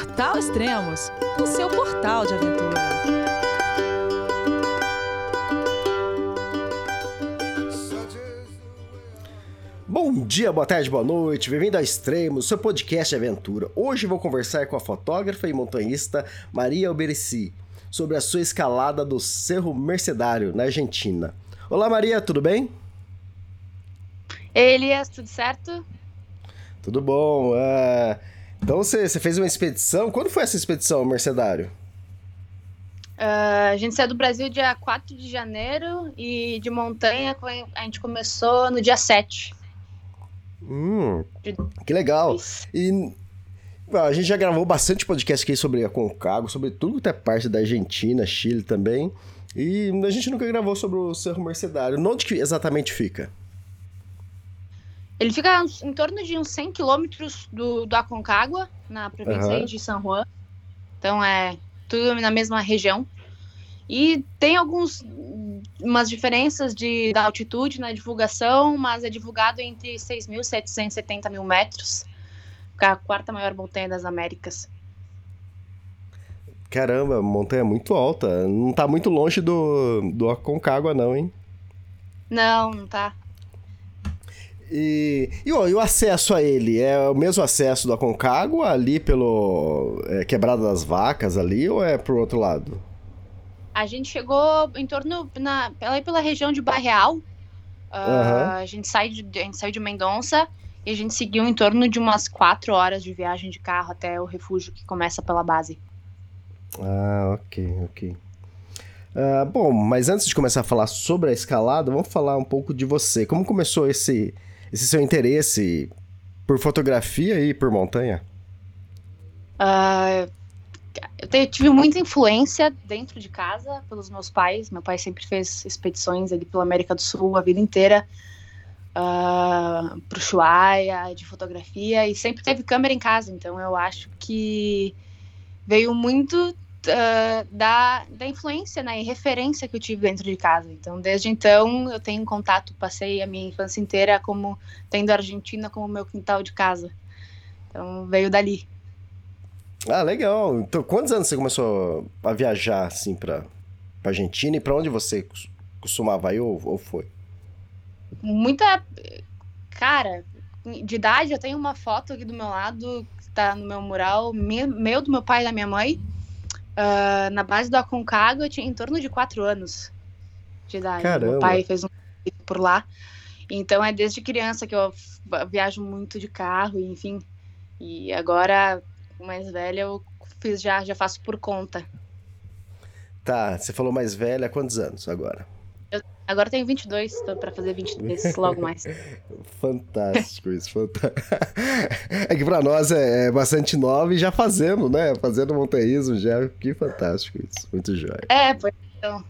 Portal Extremos, o seu portal de aventura. Bom dia, boa tarde, boa noite, bem-vindo ao Extremos, seu podcast de aventura. Hoje vou conversar com a fotógrafa e montanhista Maria Alberici sobre a sua escalada do Cerro Mercedário, na Argentina. Olá, Maria, tudo bem? Ei, Elias, tudo certo? Tudo bom. Uh, então você, você fez uma expedição. Quando foi essa expedição, Mercedário? Uh, a gente saiu do Brasil dia 4 de janeiro e de montanha a gente começou no dia 7. Hum, que legal. E a gente já gravou bastante podcast aqui sobre a Concagua, sobre tudo que é parte da Argentina, Chile também. E a gente nunca gravou sobre o Cerro Mercedário. Onde que exatamente fica? Ele fica em torno de uns 100 quilômetros do, do Aconcagua, na província uhum. de San Juan. Então é tudo na mesma região. E tem algumas umas diferenças de, da altitude na divulgação, mas é divulgado entre 6.770 mil metros. É a quarta maior montanha das Américas. Caramba, montanha muito alta. Não tá muito longe do, do Aconcagua, não, hein? Não, não tá. E, e, ó, e, o acesso a ele? É o mesmo acesso do Aconcagua ali pelo é, Quebrada das Vacas ali ou é pro outro lado? A gente chegou em torno na, pela, pela região de Barreal. Uh, uhum. A gente saiu de, a gente saiu de Mendonça e a gente seguiu em torno de umas quatro horas de viagem de carro até o refúgio que começa pela base. Ah, ok, ok. Uh, bom, mas antes de começar a falar sobre a escalada, vamos falar um pouco de você. Como começou esse esse seu interesse por fotografia e por montanha? Uh, eu tive muita influência dentro de casa pelos meus pais. Meu pai sempre fez expedições ali pela América do Sul a vida inteira. Uh, pro Chuaia, de fotografia, e sempre teve câmera em casa, então eu acho que veio muito uh, da, da influência né, e referência que eu tive dentro de casa. Então, desde então, eu tenho contato, passei a minha infância inteira como tendo a Argentina como meu quintal de casa. Então, veio dali. Ah, legal. Então, quantos anos você começou a viajar, assim, pra, pra Argentina? E pra onde você costumava ir ou, ou foi? Muita... Cara, de idade, eu tenho uma foto aqui do meu lado, que tá no meu mural, meu, do meu pai e da minha mãe. Uh, na base do Aconcagua, eu tinha em torno de quatro anos de idade. Caramba. Meu pai fez um por lá. Então é desde criança que eu viajo muito de carro, enfim. E agora, mais velha, eu fiz já, já faço por conta. Tá, você falou mais velha, quantos anos agora? Agora tenho 22, estou para fazer 23 logo mais. fantástico isso, fantástico. É que para nós é, é, bastante nova e já fazendo, né? Fazendo montanhismo já, que fantástico isso, muito jóia. É, pois então.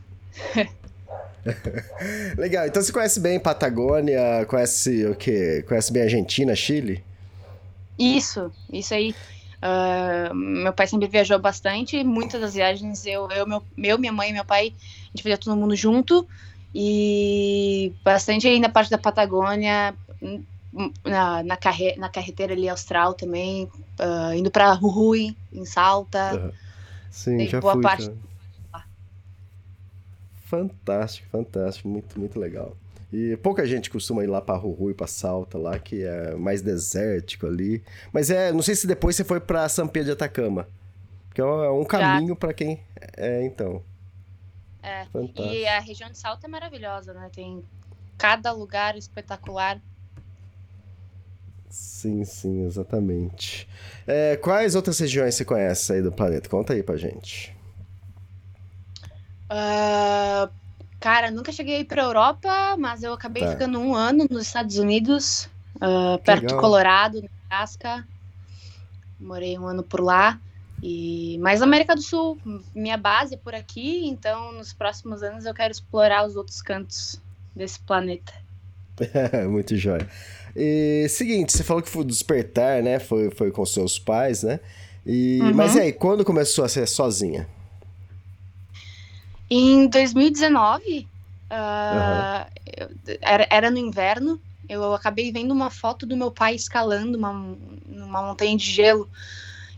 Legal, então você conhece bem Patagônia, conhece o quê? Conhece bem Argentina, Chile? Isso, isso aí. Uh, meu pai sempre viajou bastante, muitas das viagens eu, eu meu, meu, minha mãe e meu pai, a gente fazia todo mundo junto. E bastante aí na parte da Patagônia, na, na, carre, na carreteira ali austral também, uh, indo para Jujuy, em Salta. Uhum. Sim, já boa fui. Parte... Fantástico, fantástico, muito, muito legal. E pouca gente costuma ir lá para Jujuy, para Salta, lá que é mais desértico ali. Mas é, não sei se depois você foi para São Pedro de Atacama, que é um caminho para quem é, então. É. E a região de Salto é maravilhosa, né? Tem cada lugar espetacular. Sim, sim, exatamente. É, quais outras regiões você conhece aí do planeta? Conta aí pra gente. Uh, cara, nunca cheguei pra Europa, mas eu acabei tá. ficando um ano nos Estados Unidos, uh, perto do Colorado, Nebraska. Morei um ano por lá. E mais América do Sul, minha base é por aqui, então nos próximos anos eu quero explorar os outros cantos desse planeta. Muito jóia. E seguinte, você falou que foi despertar, né? Foi, foi com seus pais, né? E, uhum. Mas e aí, quando começou a ser sozinha? Em 2019, uh, uhum. era, era no inverno, eu acabei vendo uma foto do meu pai escalando uma, uma montanha de gelo.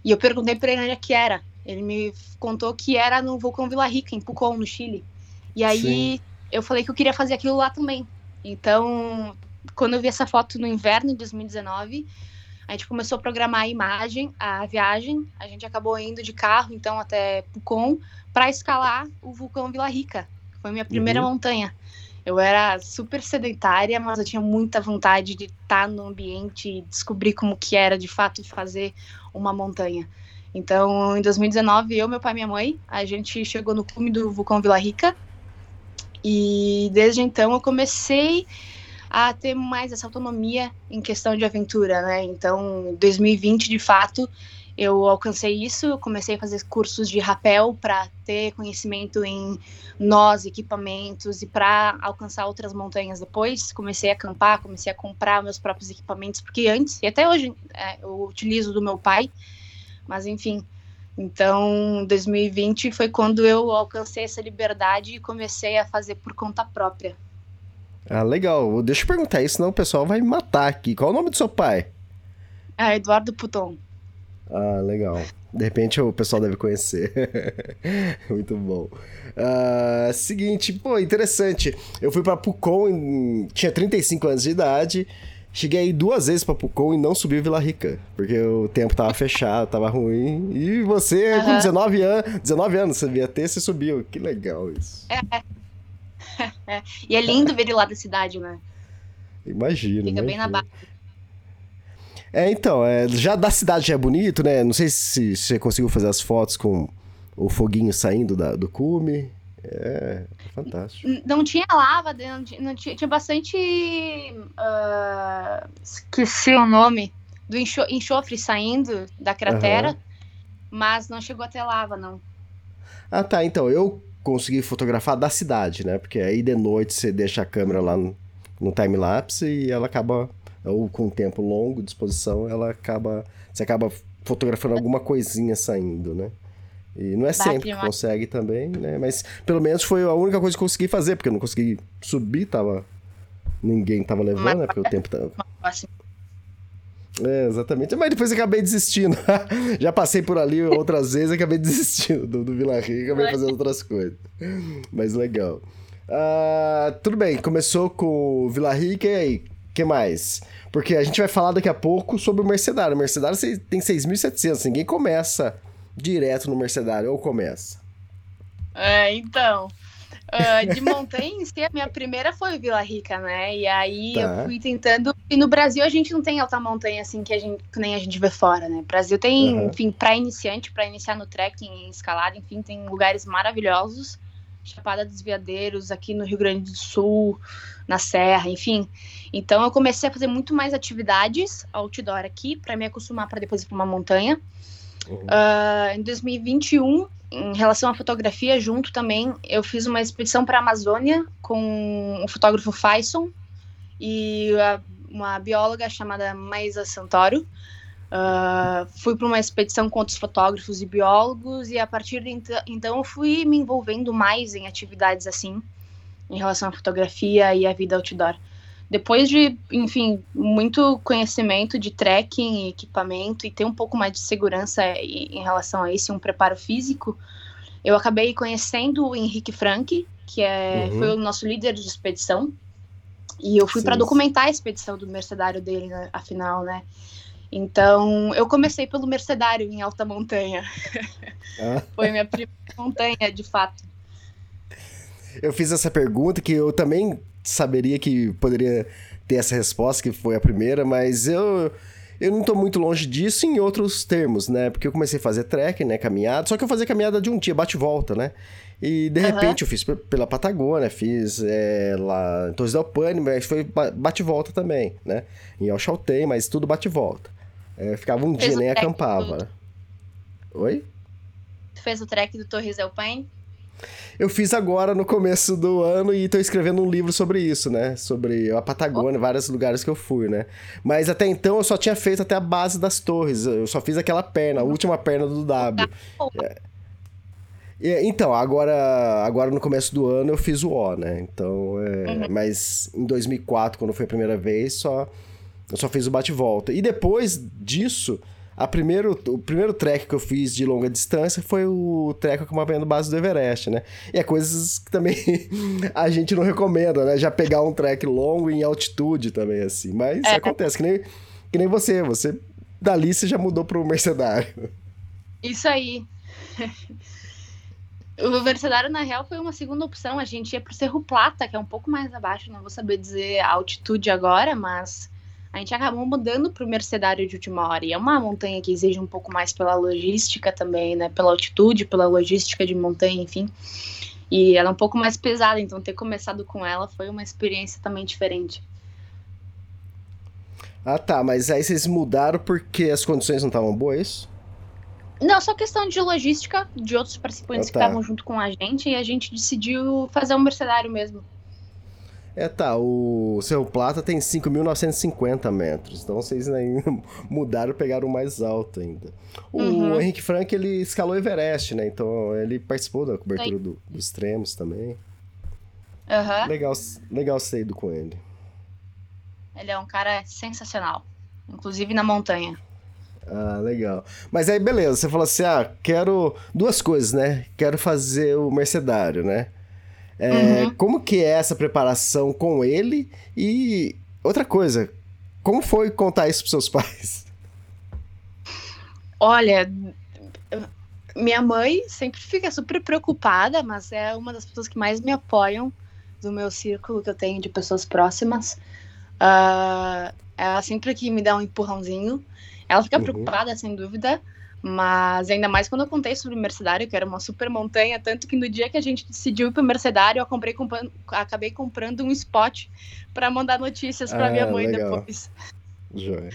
E eu perguntei para ele onde é que era. Ele me contou que era no vulcão Vila Rica, em Pucón, no Chile. E aí Sim. eu falei que eu queria fazer aquilo lá também. Então, quando eu vi essa foto no inverno de 2019, a gente começou a programar a imagem, a viagem. A gente acabou indo de carro, então, até Pucón, para escalar o vulcão Vila Rica. Foi minha primeira uhum. montanha. Eu era super sedentária, mas eu tinha muita vontade de estar no ambiente e descobrir como que era de fato fazer uma montanha. Então, em 2019, eu, meu pai e minha mãe, a gente chegou no cume do vulcão Vila Rica. E desde então eu comecei a ter mais essa autonomia em questão de aventura, né? Então, 2020, de fato, eu alcancei isso, eu comecei a fazer cursos de rapel para ter conhecimento em nós, equipamentos e para alcançar outras montanhas depois. Comecei a acampar, comecei a comprar meus próprios equipamentos, porque antes, e até hoje, é, eu utilizo do meu pai, mas enfim. Então, 2020 foi quando eu alcancei essa liberdade e comecei a fazer por conta própria. Ah, legal. Deixa eu perguntar isso, senão o pessoal vai me matar aqui. Qual é o nome do seu pai? Ah, Eduardo Puton. Ah, legal. De repente o pessoal deve conhecer. Muito bom. Uh, seguinte, pô, interessante. Eu fui para Pucon, em... tinha 35 anos de idade. Cheguei aí duas vezes pra Pucon e não subi Vila Rica, porque o tempo tava fechado, tava ruim. E você, uhum. com 19 anos, 19 anos você devia ter, você subiu. Que legal isso. É. é. E é lindo ver ele lá da cidade, né? Imagina. Fica bem na base. É, então, é, já da cidade já é bonito, né? Não sei se, se você conseguiu fazer as fotos com o foguinho saindo da, do cume. É, fantástico. Não tinha lava dentro, não tinha, tinha bastante. Uh, esqueci o nome. Do enxo, enxofre saindo da cratera, uhum. mas não chegou até lava, não. Ah, tá. Então, eu consegui fotografar da cidade, né? Porque aí de noite você deixa a câmera lá no, no time-lapse e ela acaba. Ou com tempo longo de exposição, ela acaba. Você acaba fotografando alguma coisinha saindo, né? E não é sempre que consegue também, né? Mas pelo menos foi a única coisa que eu consegui fazer, porque eu não consegui subir, tava. Ninguém tava levando, Mas... né? Porque o tempo tava. É, exatamente. Mas depois acabei desistindo. Já passei por ali outras vezes e acabei desistindo do, do Vila Rica acabei fazendo outras coisas. Mas legal. Uh, tudo bem, começou com o Vila Rica e aí? Que mais? Porque a gente vai falar daqui a pouco sobre o Mercedário. O Mercedário tem 6.700, ninguém começa direto no Mercedário ou começa? É, então. Uh, de montanha em si, a minha primeira foi Vila Rica, né? E aí tá. eu fui tentando. E no Brasil a gente não tem alta montanha assim que, a gente, que nem a gente vê fora, né? O Brasil tem, uhum. enfim, para iniciante, para iniciar no trekking, em escalada, enfim, tem lugares maravilhosos. Chapada dos Veadeiros, aqui no Rio Grande do Sul, na Serra, enfim. Então eu comecei a fazer muito mais atividades outdoor aqui para me acostumar para depois ir para uma montanha. Uh, em 2021, em relação à fotografia, junto também, eu fiz uma expedição para a Amazônia com o fotógrafo Faison e a, uma bióloga chamada Maísa Santoro. Uh, fui para uma expedição com outros fotógrafos e biólogos e a partir de então eu fui me envolvendo mais em atividades assim em relação à fotografia e à vida outdoor depois de, enfim, muito conhecimento de trekking e equipamento e ter um pouco mais de segurança em relação a isso, um preparo físico, eu acabei conhecendo o Henrique Frank, que é, uhum. foi o nosso líder de expedição, e eu fui para documentar a expedição do mercedário dele, né, afinal, né? Então, eu comecei pelo mercedário em alta montanha. Ah. foi minha primeira montanha, de fato. Eu fiz essa pergunta que eu também saberia que poderia ter essa resposta, que foi a primeira, mas eu, eu não tô muito longe disso em outros termos, né? Porque eu comecei a fazer trek, né? Caminhada, só que eu fazia caminhada de um dia, bate-volta, né? E de repente uhum. eu fiz pela Patagônia, fiz é, lá em Torres del Paine, mas foi bate-volta também, né? Em Alchaltei, mas tudo bate-volta. É, ficava um Fez dia, nem acampava. Do... Oi? Tu fez o trek do Torres del Paine? Eu fiz agora no começo do ano e tô escrevendo um livro sobre isso, né? Sobre a Patagônia, vários lugares que eu fui, né? Mas até então eu só tinha feito até a base das torres. Eu só fiz aquela perna, a última perna do W. É. Então, agora, agora no começo do ano eu fiz o O, né? Então, é... uhum. mas em 2004, quando foi a primeira vez, só só fiz o bate-volta. E depois disso, a primeiro, o primeiro trek que eu fiz de longa distância foi o trek acompanhando base do Everest, né? E é coisas que também a gente não recomenda, né? Já pegar um trek longo em altitude também, assim. Mas é. acontece, que nem, que nem você. Você, dali, você já mudou pro Mercedário. Isso aí. O Mercedário, na real, foi uma segunda opção. A gente ia pro Cerro Plata, que é um pouco mais abaixo, não vou saber dizer a altitude agora, mas a gente acabou mudando para o Mercedário de última hora. E é uma montanha que exige um pouco mais pela logística também, né? Pela altitude, pela logística de montanha, enfim. E ela é um pouco mais pesada, então ter começado com ela foi uma experiência também diferente. Ah, tá, mas aí vocês mudaram porque as condições não estavam boas, é? Não, só questão de logística de outros participantes ah, tá. que estavam junto com a gente e a gente decidiu fazer um mercenário mesmo. É, tá, o Cerro Plata tem 5.950 metros, então vocês ainda mudaram, pegaram o mais alto ainda. O uhum. Henrique Frank, ele escalou Everest, né, então ele participou da cobertura do, dos extremos também. Uhum. Legal, legal ser ido com ele. Ele é um cara sensacional, inclusive na montanha. Ah, legal. Mas aí, beleza, você falou assim, ah, quero duas coisas, né? Quero fazer o mercedário, né? É, uhum. Como que é essa preparação com ele? E outra coisa, como foi contar isso para seus pais? Olha, minha mãe sempre fica super preocupada, mas é uma das pessoas que mais me apoiam do meu círculo que eu tenho de pessoas próximas. Uh, ela sempre que me dá um empurrãozinho. Ela fica uhum. preocupada, sem dúvida, mas ainda mais quando eu contei sobre o Mercedário, que era uma super montanha, tanto que no dia que a gente decidiu ir pro Mercedário, eu comprei, acabei comprando um spot para mandar notícias para ah, minha mãe legal. depois. Joia.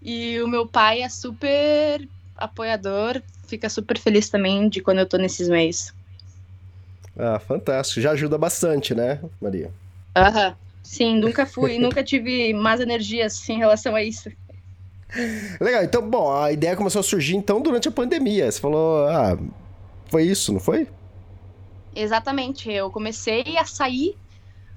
E o meu pai é super apoiador, fica super feliz também de quando eu tô nesses meios. Ah, fantástico. Já ajuda bastante, né, Maria? Aham. Sim, nunca fui, nunca tive más energias em relação a isso. Legal, então, bom, a ideia começou a surgir então durante a pandemia. Você falou, ah, foi isso, não foi? Exatamente, eu comecei a sair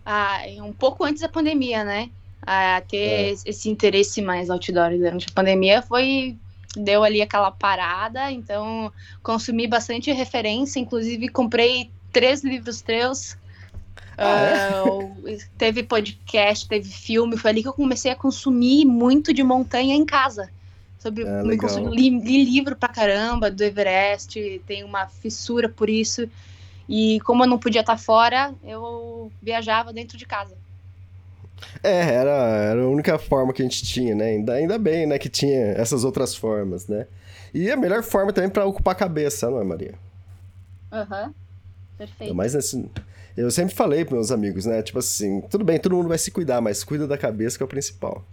ah, um pouco antes da pandemia, né? A ter é. esse interesse mais outdoor durante a pandemia foi deu ali aquela parada, então consumi bastante referência, inclusive comprei três livros teus ah, é? uh, teve podcast, teve filme, foi ali que eu comecei a consumir muito de montanha em casa. Sobre, é, li, li, livro pra caramba do Everest, tenho uma fissura por isso. E como eu não podia estar fora, eu viajava dentro de casa. É, era, era a única forma que a gente tinha, né? Ainda, ainda bem, né, que tinha essas outras formas, né? E a melhor forma também para ocupar a cabeça, não é, Maria? Aham. Uhum. Perfeito. Mas nesse, eu sempre falei para meus amigos, né? Tipo assim, tudo bem, todo mundo vai se cuidar, mas cuida da cabeça que é o principal.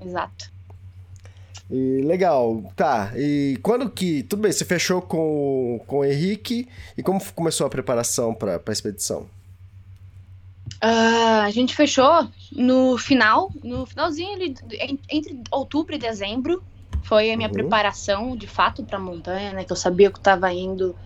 Exato. E legal, tá. E quando que. Tudo bem, você fechou com, com o Henrique e como começou a preparação para a expedição? Uh, a gente fechou no final, no finalzinho entre outubro e dezembro. Foi a minha uhum. preparação de fato para a montanha, né? Que eu sabia que eu estava indo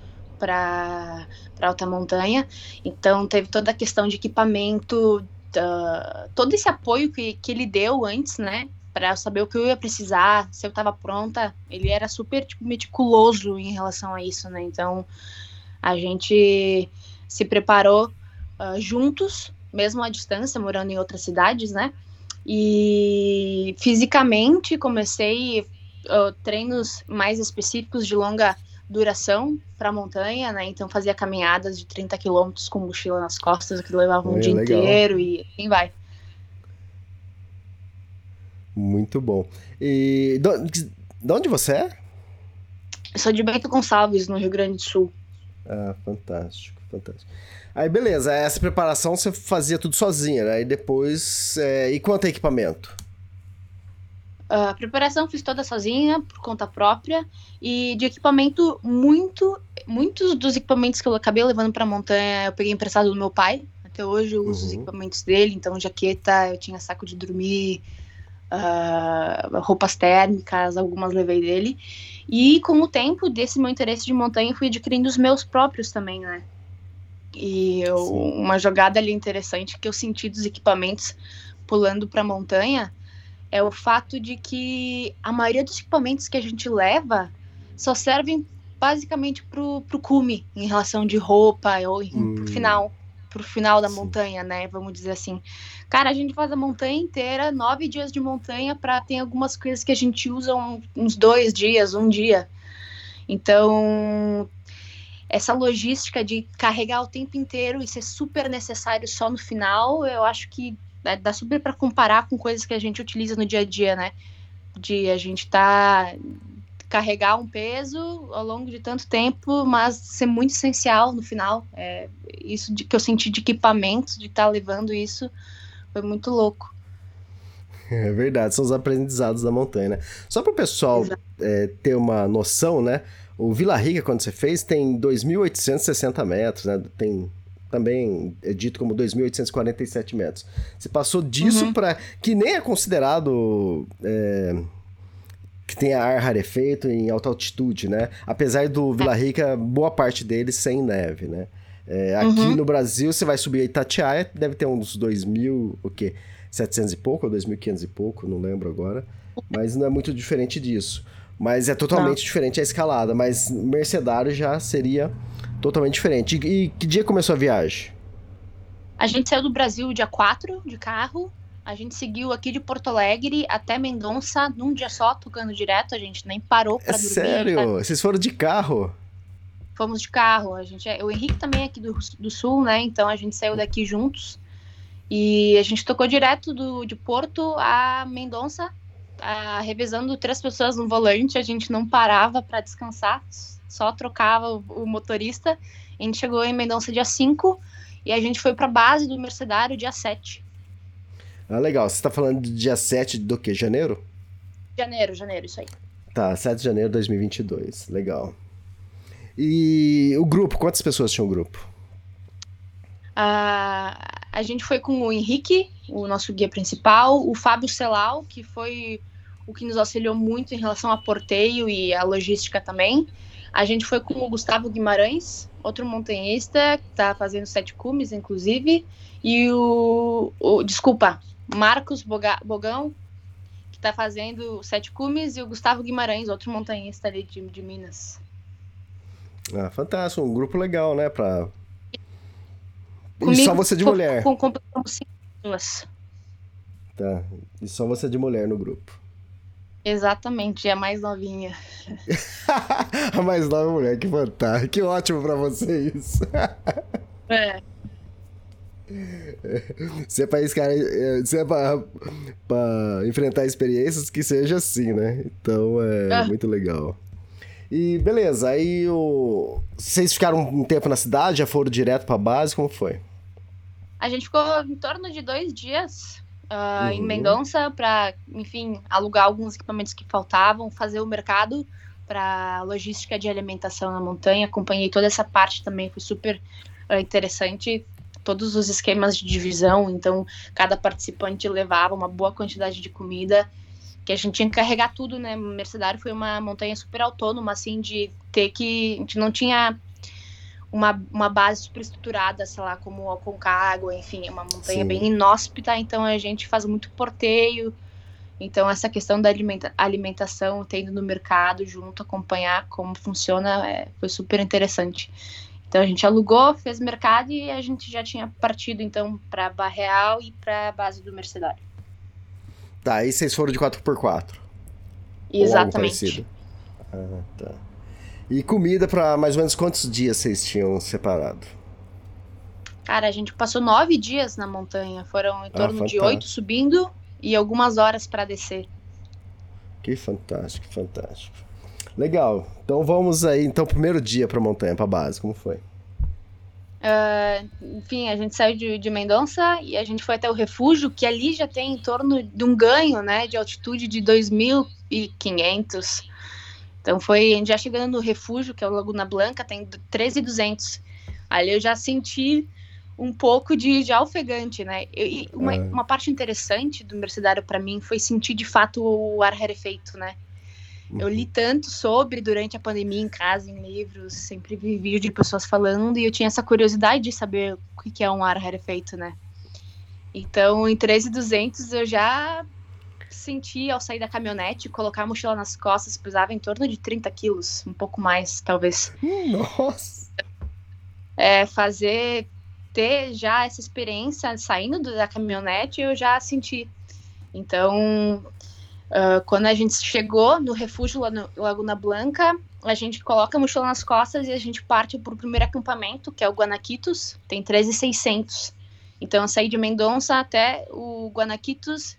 para alta montanha. Então teve toda a questão de equipamento, uh, todo esse apoio que, que ele deu antes, né? Para saber o que eu ia precisar, se eu estava pronta. Ele era super tipo, meticuloso em relação a isso, né? Então a gente se preparou uh, juntos, mesmo à distância, morando em outras cidades, né? E fisicamente comecei uh, treinos mais específicos de longa duração para montanha, né? Então fazia caminhadas de 30 quilômetros com mochila nas costas, que levava um é, dia legal. inteiro e assim vai. Muito bom. E de onde você é? Eu sou de Bento Gonçalves, no Rio Grande do Sul. Ah, fantástico, fantástico. Aí beleza, essa preparação você fazia tudo sozinha, né? E depois. É... E quanto a equipamento? A preparação fiz toda sozinha, por conta própria, e de equipamento, muito, muitos dos equipamentos que eu acabei levando para a montanha eu peguei emprestado do meu pai. Até hoje eu uso uhum. os equipamentos dele, então jaqueta, eu tinha saco de dormir, uh, roupas térmicas, algumas levei dele. E com o tempo desse meu interesse de montanha, eu fui adquirindo os meus próprios também, né? E eu, uma jogada ali interessante que eu senti dos equipamentos pulando para a montanha é o fato de que a maioria dos equipamentos que a gente leva só servem basicamente pro, pro cume, em relação de roupa ou hum. pro final, pro final da Sim. montanha, né? Vamos dizer assim. Cara, a gente faz a montanha inteira, nove dias de montanha, para ter algumas coisas que a gente usa um, uns dois dias, um dia. Então, essa logística de carregar o tempo inteiro e ser super necessário só no final, eu acho que né, dá super para comparar com coisas que a gente utiliza no dia a dia, né? De a gente tá carregar um peso ao longo de tanto tempo, mas ser muito essencial no final. É, isso de, que eu senti de equipamento, de estar tá levando isso, foi muito louco. É verdade, são os aprendizados da montanha, né? Só para o pessoal é, ter uma noção, né? O Vila Rica, quando você fez, tem 2.860 metros, né? Tem também é dito como 2.847 metros. Você passou disso uhum. para que nem é considerado é, que tenha ar rarefeito em alta altitude, né? Apesar do Vila Rica, boa parte dele sem neve, né? É, aqui uhum. no Brasil, você vai subir a Itatiaia, deve ter uns 2.000, o quê? 700 e pouco ou 2.500 e pouco, não lembro agora. Mas não é muito diferente disso. Mas é totalmente não. diferente a escalada. Mas Mercedário já seria totalmente diferente. E, e que dia começou a viagem? A gente saiu do Brasil dia 4 de carro a gente seguiu aqui de Porto Alegre até Mendonça num dia só, tocando direto. A gente nem parou para é dormir. Sério? Tá? Vocês foram de carro? Fomos de carro. A gente, é, o Henrique também é aqui do, do Sul, né? Então a gente saiu daqui juntos. E a gente tocou direto do, de Porto a Mendonça, a, revezando três pessoas no volante. A gente não parava para descansar, só trocava o, o, motorista. A gente chegou em Mendonça dia 5 e a gente foi para a base do Mercedário dia 7. Ah, legal. Você tá falando do dia 7 do que? Janeiro? Janeiro, janeiro, isso aí. Tá, 7 de janeiro de 2022. Legal. E o grupo, quantas pessoas tinha o grupo? Uh, a gente foi com o Henrique, o nosso guia principal, o Fábio Celal, que foi o que nos auxiliou muito em relação a porteio e a logística também. A gente foi com o Gustavo Guimarães, outro montanhista que está fazendo sete cumes, inclusive, e o, o desculpa, Marcos Boga, Bogão, que está fazendo Sete Cumes, e o Gustavo Guimarães, outro montanhista ali de, de Minas. Ah, fantástico, um grupo legal, né? Pra... Comigo, e só você de mulher. Com, com, com cinco pessoas. Tá, e só você de mulher no grupo. Exatamente, é a mais novinha. a mais nova mulher, que fantástico. Que ótimo pra você isso. é. Se é pra, se é pra, pra, enfrentar experiências, que seja assim, né? Então é ah. muito legal. E beleza, aí o... vocês ficaram um tempo na cidade, já foram direto pra base, como foi? A gente ficou em torno de dois dias uh, uhum. em Mendonça para, enfim, alugar alguns equipamentos que faltavam, fazer o mercado para logística de alimentação na montanha. Acompanhei toda essa parte também, foi super uh, interessante todos os esquemas de divisão, então cada participante levava uma boa quantidade de comida, que a gente tinha que carregar tudo, né? Mercedário foi uma montanha super autônoma, assim, de ter que. A gente não tinha uma, uma base super estruturada, sei lá, como o Aconcagua, enfim, é uma montanha Sim. bem inóspita, então a gente faz muito porteio. Então, essa questão da alimenta alimentação, tendo no mercado junto, acompanhar como funciona, é, foi super interessante. Então a gente alugou, fez mercado e a gente já tinha partido então para Barreal e para a base do Mercedário. Tá, aí vocês foram de 4x4. Exatamente. Ah, tá. E comida para mais ou menos quantos dias vocês tinham separado? Cara, a gente passou nove dias na montanha. Foram em ah, torno ah, de oito subindo e algumas horas para descer. Que fantástico, fantástico. Legal. Então vamos aí, então, primeiro dia pra montanha, pra base, como foi? Uh, enfim, a gente saiu de, de Mendonça e a gente foi até o refúgio, que ali já tem em torno de um ganho, né, de altitude de 2.500. Então foi, já chegando no refúgio, que é o Laguna Blanca, tem 13.200. Ali eu já senti um pouco de, de ofegante, né? E uma, é. uma parte interessante do Mercedário para mim foi sentir de fato o ar rarefeito, né? Eu li tanto sobre durante a pandemia em casa, em livros, sempre vi vídeo de pessoas falando e eu tinha essa curiosidade de saber o que é um ar rarefeito, né? Então, em 13,200 eu já senti ao sair da caminhonete, colocar a mochila nas costas, pesava em torno de 30 quilos, um pouco mais, talvez. Nossa! É, fazer, ter já essa experiência saindo da caminhonete, eu já senti. Então, uh, quando a gente chegou no refúgio lá no Laguna Blanca, a gente coloca a mochila nas costas e a gente parte para o primeiro acampamento, que é o Guanaquitos, tem 13,600. Então, eu saí de Mendonça até o Guanaquitos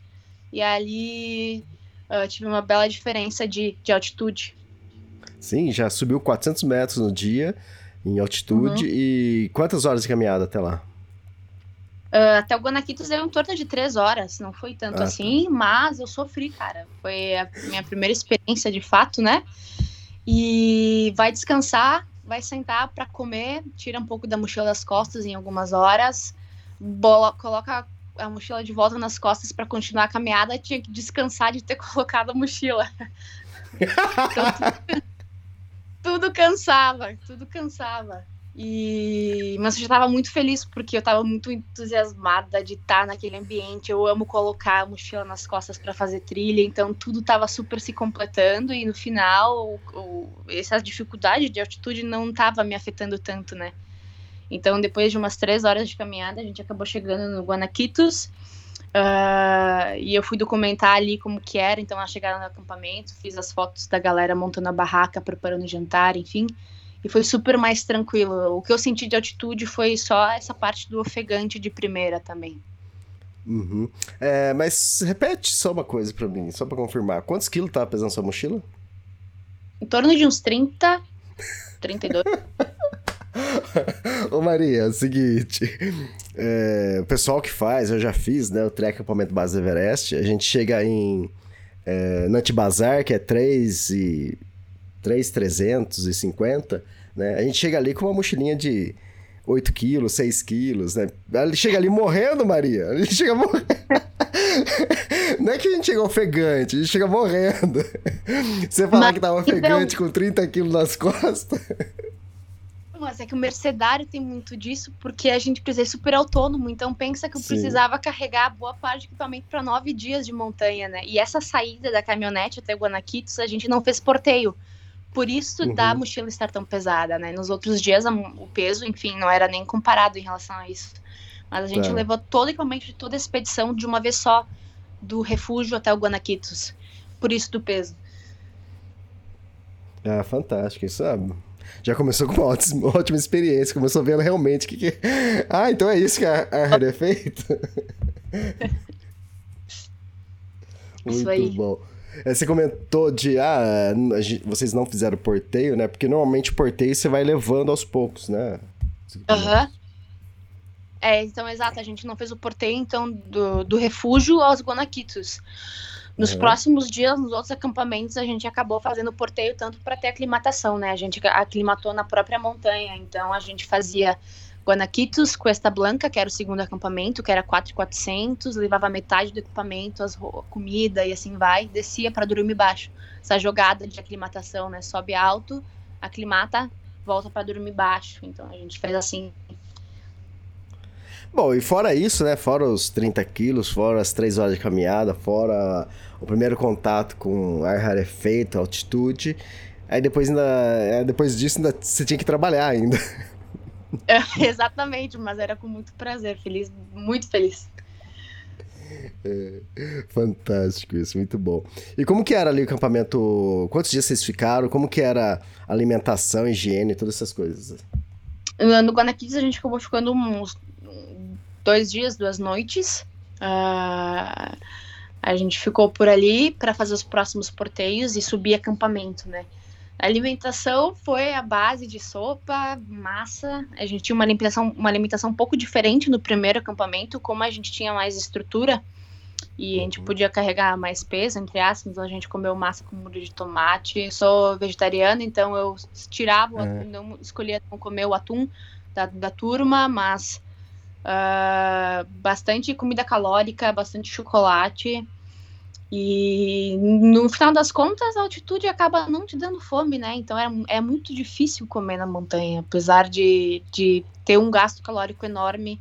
e ali uh, tive uma bela diferença de, de altitude. Sim, já subiu 400 metros no dia em altitude. Uhum. E quantas horas de caminhada até lá? Uh, até o Guanaquitos deu em torno de três horas, não foi tanto ah, tá. assim, tá. mas eu sofri, cara. Foi a minha primeira experiência de fato, né? E vai descansar, vai sentar para comer, tira um pouco da mochila das costas em algumas horas, bola, coloca a mochila de volta nas costas para continuar a caminhada, tinha que descansar de ter colocado a mochila. então, tudo, tudo, cansava, tudo cansava. E mas eu já estava muito feliz porque eu estava muito entusiasmada de estar naquele ambiente. Eu amo colocar a mochila nas costas para fazer trilha, então tudo estava super se completando e no final o, essa dificuldade de altitude não estava me afetando tanto, né? Então, depois de umas três horas de caminhada, a gente acabou chegando no Guanaquitos. Uh, e eu fui documentar ali como que era. Então, a chegada no acampamento, fiz as fotos da galera montando a barraca, preparando o jantar, enfim. E foi super mais tranquilo. O que eu senti de altitude foi só essa parte do ofegante de primeira também. Uhum. É, mas repete só uma coisa para mim, só para confirmar. Quantos quilos tá pesando sua mochila? Em torno de uns 30, 32. Ô Maria, é o seguinte. É, o pessoal que faz, eu já fiz, né? O trek acampamento base Everest. A gente chega em é, Bazar, que é 3 e 3,350, né? A gente chega ali com uma mochilinha de 8 quilos, 6 quilos, né? Ele chega ali morrendo, Maria. Ele chega morrendo. Não é que a gente chega ofegante, a gente chega morrendo. Você falar Mas, que ofegante então... com 30 quilos nas costas. Mas é que o mercedário tem muito disso, porque a gente precisa ser super autônomo. Então pensa que eu Sim. precisava carregar boa parte do equipamento para nove dias de montanha, né? E essa saída da caminhonete até Guanaquitos, a gente não fez porteio. Por isso uhum. da mochila estar tão pesada, né? Nos outros dias o peso, enfim, não era nem comparado em relação a isso. Mas a gente tá. levou todo o equipamento de toda a expedição de uma vez só, do refúgio até o Guanaquitos. Por isso do peso. Ah, fantástico, isso é já começou com uma ótima, ótima experiência, começou vendo realmente que, que... Ah, então é isso que a, a é feito? Muito bom. É, você comentou de, ah, vocês não fizeram porteio, né? Porque normalmente o porteio você vai levando aos poucos, né? Aham. Uhum. É, então, exato, a gente não fez o porteio, então, do, do refúgio aos Guanaquitos. Nos uhum. próximos dias, nos outros acampamentos, a gente acabou fazendo porteio tanto para ter aclimatação, né? A gente aclimatou na própria montanha, então a gente fazia Guanaquitos, Cuesta Blanca, que era o segundo acampamento, que era 4,400, levava metade do equipamento, as comida e assim vai, descia para dormir baixo. Essa jogada de aclimatação, né? Sobe alto, aclimata, volta para dormir baixo. Então a gente fez assim Bom, e fora isso, né? Fora os 30 quilos, fora as 3 horas de caminhada, fora o primeiro contato com ar rarefeito, altitude. Aí depois ainda. É, depois disso ainda você tinha que trabalhar ainda. É, exatamente, mas era com muito prazer, feliz, muito feliz. É, fantástico isso, muito bom. E como que era ali o acampamento? Quantos dias vocês ficaram? Como que era alimentação, higiene, todas essas coisas? No Guanaquis a gente acabou ficando uns dois dias, duas noites. Uh, a gente ficou por ali para fazer os próximos porteios e subir acampamento, né? A alimentação foi a base de sopa, massa. A gente tinha uma alimentação, uma alimentação um pouco diferente no primeiro acampamento, como a gente tinha mais estrutura e a gente uhum. podia carregar mais peso, entre aspas, então a gente comeu massa com molho de tomate. Eu sou vegetariana, então eu tirava, é. não escolhia não comer o atum da, da turma, mas Uh, bastante comida calórica, bastante chocolate. E no final das contas, a altitude acaba não te dando fome, né? Então é, é muito difícil comer na montanha, apesar de, de ter um gasto calórico enorme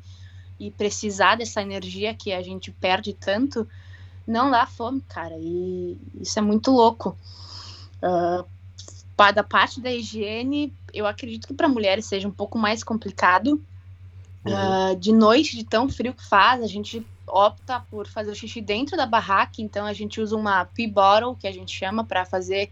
e precisar dessa energia que a gente perde tanto. não dá fome, cara. E isso é muito louco. Uh, da parte da higiene, eu acredito que para mulheres seja um pouco mais complicado. Uhum. Uh, de noite, de tão frio que faz, a gente opta por fazer o xixi dentro da barraca, então a gente usa uma pee bottle, que a gente chama, para fazer,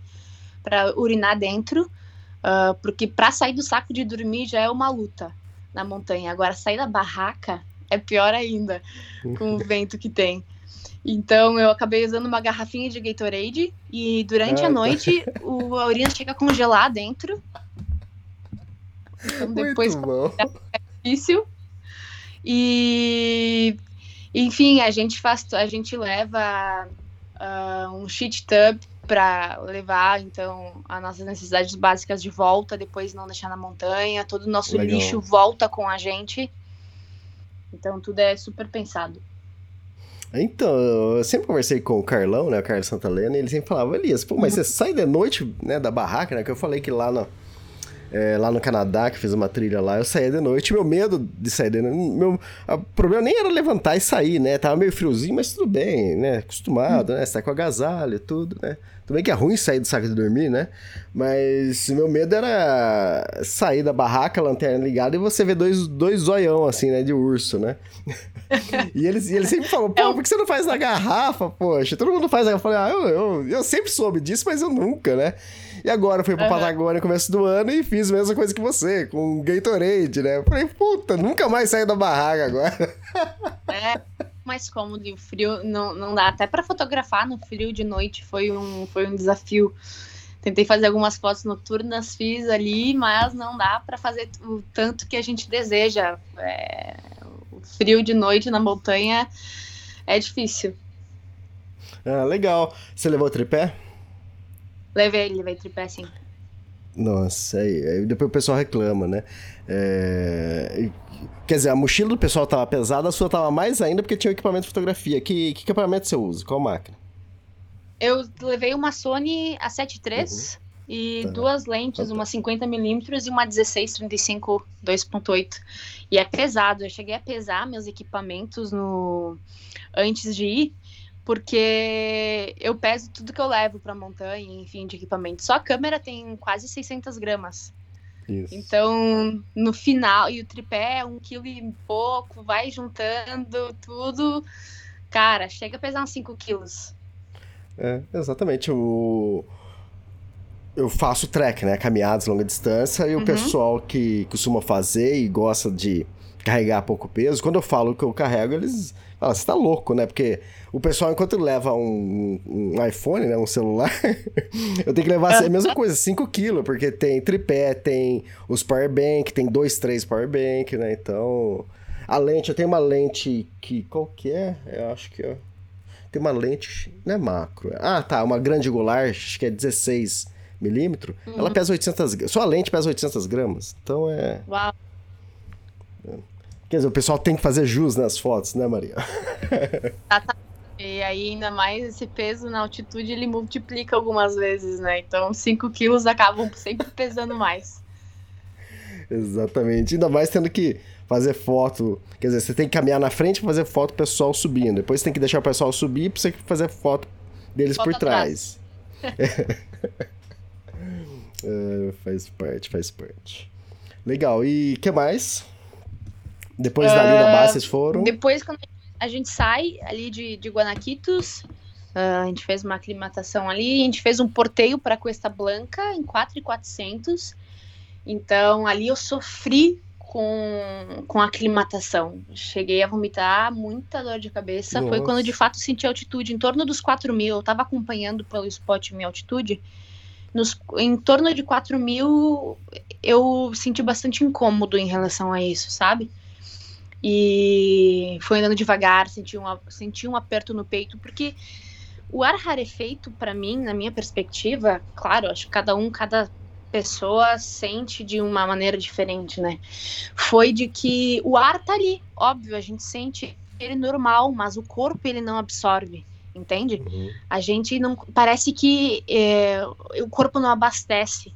para urinar dentro, uh, porque para sair do saco de dormir já é uma luta na montanha. Agora, sair da barraca é pior ainda, com o vento que tem. Então eu acabei usando uma garrafinha de Gatorade e durante ah, a noite o, a urina chega a congelar dentro. Então depois é difícil. E enfim, a gente faz, a gente leva uh, um sheet tub para levar então as nossas necessidades básicas de volta, depois não deixar na montanha, todo o nosso Legal. lixo volta com a gente. Então tudo é super pensado. Então, eu sempre conversei com o Carlão, né, o Carlos Santalena, e ele sempre falava, Elias, pô, mas uhum. você sai de noite, né, da barraca, né, que eu falei que lá no, é, lá no Canadá, que fiz uma trilha lá, eu saía de noite, meu medo de sair de noite, meu o problema nem era levantar e sair, né, tava meio friozinho, mas tudo bem, né, acostumado, uhum. né, você tá com agasalho e tudo, né, tudo bem que é ruim sair do saco de dormir, né? Mas meu medo era sair da barraca, lanterna ligada, e você ver dois, dois zoião, assim, né? De urso, né? e eles, ele sempre falou, pô, é por que você não faz na garrafa, poxa? Todo mundo faz. Eu falei, ah, eu, eu, eu sempre soube disso, mas eu nunca, né? E agora fui pra uhum. Patagônia no começo do ano e fiz a mesma coisa que você, com Gatorade, né? Eu falei, puta, nunca mais saí da barraca agora. É mais cômodo e o frio não, não dá. Até para fotografar no frio de noite foi um, foi um desafio. Tentei fazer algumas fotos noturnas, fiz ali, mas não dá para fazer o tanto que a gente deseja. É, o frio de noite na montanha é difícil. Ah, legal. Você levou o tripé? Levei, levei tripé sim. Nossa, aí, aí depois o pessoal reclama, né? É, quer dizer, a mochila do pessoal tava pesada, a sua tava mais ainda porque tinha o equipamento de fotografia. Que, que equipamento você usa? Qual máquina? Eu levei uma Sony A7 III uhum. e tá. duas lentes, tá. uma 50mm e uma 16-35 2.8. E é pesado, eu cheguei a pesar meus equipamentos no antes de ir porque eu peso tudo que eu levo para montanha, enfim, de equipamento. Só a câmera tem quase 600 gramas. Isso. Então, no final, e o tripé é um quilo e pouco, vai juntando tudo. Cara, chega a pesar uns 5 quilos. É, exatamente. O... Eu faço trek, né? Caminhadas longa distância, e o uhum. pessoal que costuma fazer e gosta de carregar pouco peso, quando eu falo que eu carrego, eles falam, você tá louco, né? Porque o pessoal, enquanto leva um, um iPhone, né? Um celular, eu tenho que levar a mesma coisa, 5 quilos, porque tem tripé, tem os powerbank, tem dois, três powerbank, né? Então, a lente, eu tenho uma lente que, qual que é? Eu acho que é... Tem uma lente, não é macro. É, ah, tá, uma grande angular, acho que é 16 milímetros. Uhum. Ela pesa 800 gramas. Só a lente pesa 800 gramas. Então é... Uau. Quer dizer, o pessoal tem que fazer jus nas fotos, né, Maria? E aí, ainda mais esse peso na altitude, ele multiplica algumas vezes, né? Então, 5 quilos acabam sempre pesando mais. Exatamente. Ainda mais tendo que fazer foto. Quer dizer, você tem que caminhar na frente para fazer foto do pessoal subindo. Depois você tem que deixar o pessoal subir para você fazer foto deles foto por trás. é, faz parte, faz parte. Legal. E o que mais? Depois uh, dali da base vocês foram? Depois, quando a gente sai ali de, de Guanaquitos, uh, a gente fez uma aclimatação ali, a gente fez um porteio para Cuesta Blanca em 4,400. Então, ali eu sofri com, com a aclimatação. Cheguei a vomitar, muita dor de cabeça. Nossa. Foi quando de fato senti altitude, em torno dos 4 mil. Eu estava acompanhando pelo spot minha altitude. Nos, em torno de 4 mil, eu senti bastante incômodo em relação a isso, sabe? E foi andando devagar, senti um, senti um aperto no peito, porque o ar rarefeito, para mim, na minha perspectiva, claro, acho que cada um, cada pessoa sente de uma maneira diferente, né? Foi de que o ar tá ali, óbvio, a gente sente ele normal, mas o corpo ele não absorve, entende? Uhum. A gente não parece que é, o corpo não abastece,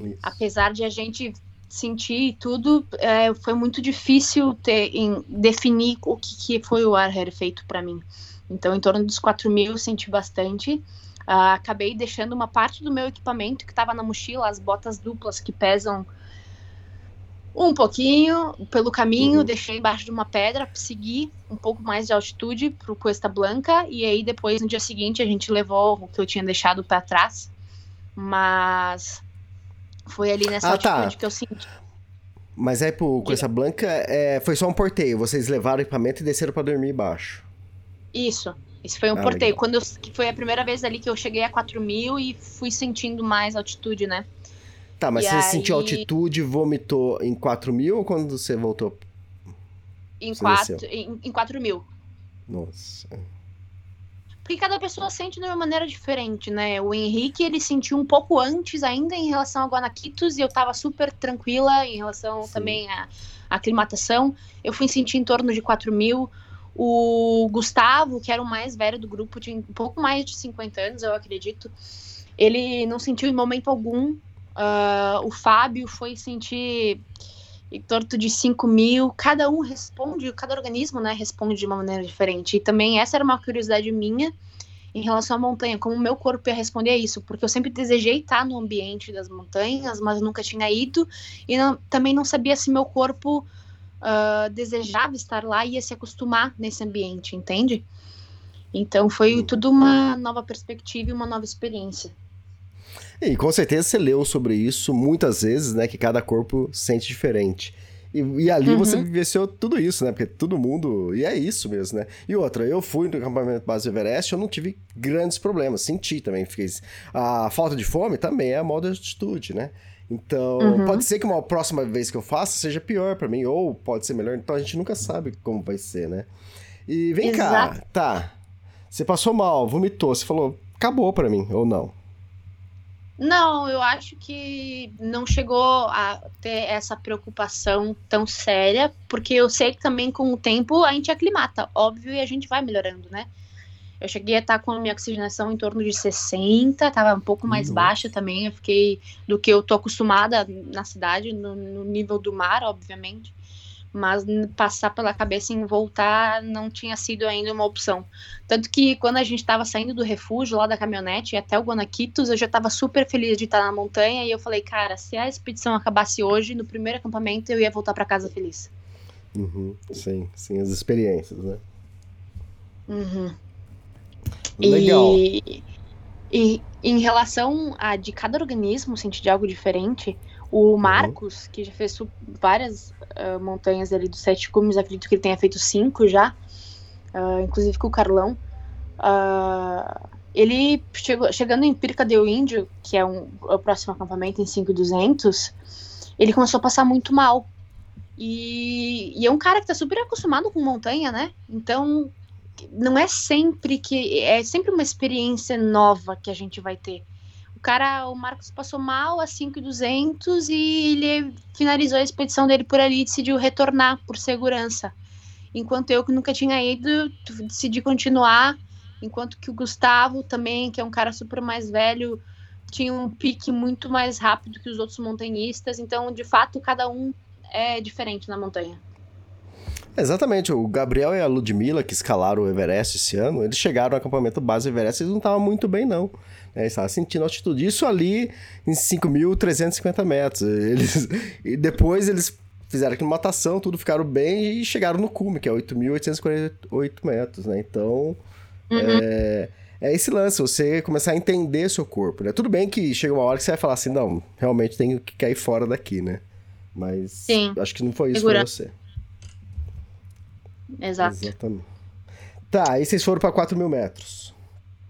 Isso. apesar de a gente sentir tudo, é, foi muito difícil ter, em, definir o que, que foi o ar rarefeito para mim. Então, em torno dos 4 mil, senti bastante. Uh, acabei deixando uma parte do meu equipamento que estava na mochila, as botas duplas que pesam um pouquinho pelo caminho, uhum. deixei embaixo de uma pedra, segui um pouco mais de altitude para o Cuesta Blanca e aí depois no dia seguinte a gente levou o que eu tinha deixado para trás, mas foi ali nessa ah, tá. altitude que eu senti. Mas aí pro Cuesta Blanca é, foi só um porteio, vocês levaram o equipamento e desceram para dormir embaixo. Isso. Isso foi um ah, porteio. Legal. Quando eu, que foi a primeira vez ali que eu cheguei a 4 mil e fui sentindo mais altitude, né? Tá, mas e você aí... sentiu altitude e vomitou em 4 mil ou quando você voltou? Em, 4, em, em 4 mil. Nossa. Porque cada pessoa sente de uma maneira diferente, né? O Henrique, ele sentiu um pouco antes ainda em relação a Guanaquitos e eu tava super tranquila em relação Sim. também à aclimatação. Eu fui sentir em torno de 4 mil. O Gustavo, que era o mais velho do grupo, tinha um pouco mais de 50 anos, eu acredito. Ele não sentiu em momento algum. Uh, o Fábio foi sentir em torno de 5 mil. Cada um responde, cada organismo né, responde de uma maneira diferente. E também essa era uma curiosidade minha em relação à montanha, como o meu corpo ia responder a isso, porque eu sempre desejei estar no ambiente das montanhas, mas nunca tinha ido, e não, também não sabia se meu corpo uh, desejava estar lá e ia se acostumar nesse ambiente, entende? Então foi uhum. tudo uma nova perspectiva e uma nova experiência. E com certeza você leu sobre isso muitas vezes, né? Que cada corpo sente diferente. E, e ali uhum. você vivenciou tudo isso, né? Porque todo mundo. E é isso mesmo, né? E outra, eu fui no acampamento base Everest, eu não tive grandes problemas. Senti também. Fiquei... A falta de fome também é a moda de atitude, né? Então, uhum. pode ser que uma próxima vez que eu faça seja pior para mim, ou pode ser melhor. Então a gente nunca sabe como vai ser, né? E vem Exato. cá, tá. Você passou mal, vomitou, você falou, acabou para mim, ou não? Não, eu acho que não chegou a ter essa preocupação tão séria, porque eu sei que também com o tempo a gente aclimata, óbvio, e a gente vai melhorando, né? Eu cheguei a estar com a minha oxigenação em torno de 60, estava um pouco mais baixa também. Eu fiquei do que eu tô acostumada na cidade, no, no, nível do mar, obviamente. Mas passar pela cabeça em voltar não tinha sido ainda uma opção. Tanto que quando a gente estava saindo do refúgio lá da caminhonete até o Guanaquitos, eu já estava super feliz de estar na montanha. E eu falei, cara, se a expedição acabasse hoje, no primeiro acampamento, eu ia voltar para casa feliz. Uhum, sim, sim, as experiências, né? Uhum. Legal. E, e em relação a de cada organismo sentir de algo diferente, o uhum. Marcos, uhum. que já fez várias uh, montanhas ali dos sete cumes, acredito que ele tenha feito cinco já, uh, inclusive com o Carlão. Uh, ele chegou, chegando em Pirca del Índio, que é um, o próximo acampamento em 5200, ele começou a passar muito mal. E, e, é um cara que tá super acostumado com montanha, né? Então, não é sempre que é sempre uma experiência nova que a gente vai ter. Cara, o Marcos passou mal a 5,200 e ele finalizou a expedição dele por ali e decidiu retornar por segurança. Enquanto eu que nunca tinha ido, decidi continuar, enquanto que o Gustavo também, que é um cara super mais velho, tinha um pique muito mais rápido que os outros montanhistas, então de fato cada um é diferente na montanha. Exatamente, o Gabriel e a Ludmilla, que escalaram o Everest esse ano, eles chegaram no acampamento base Everest e não estavam muito bem, não. É, eles estavam sentindo altitude. Isso ali em 5.350 metros. Eles, e depois eles fizeram aclimatação, tudo ficaram bem e chegaram no cume, que é 8.848 metros, né? Então, uhum. é, é, esse lance, você começar a entender seu corpo, né? Tudo bem que chega uma hora que você vai falar assim, não, realmente tenho que cair fora daqui, né? Mas Sim. acho que não foi isso Segura. pra você. Exato. Exatamente. Tá, aí vocês foram para 4 mil metros.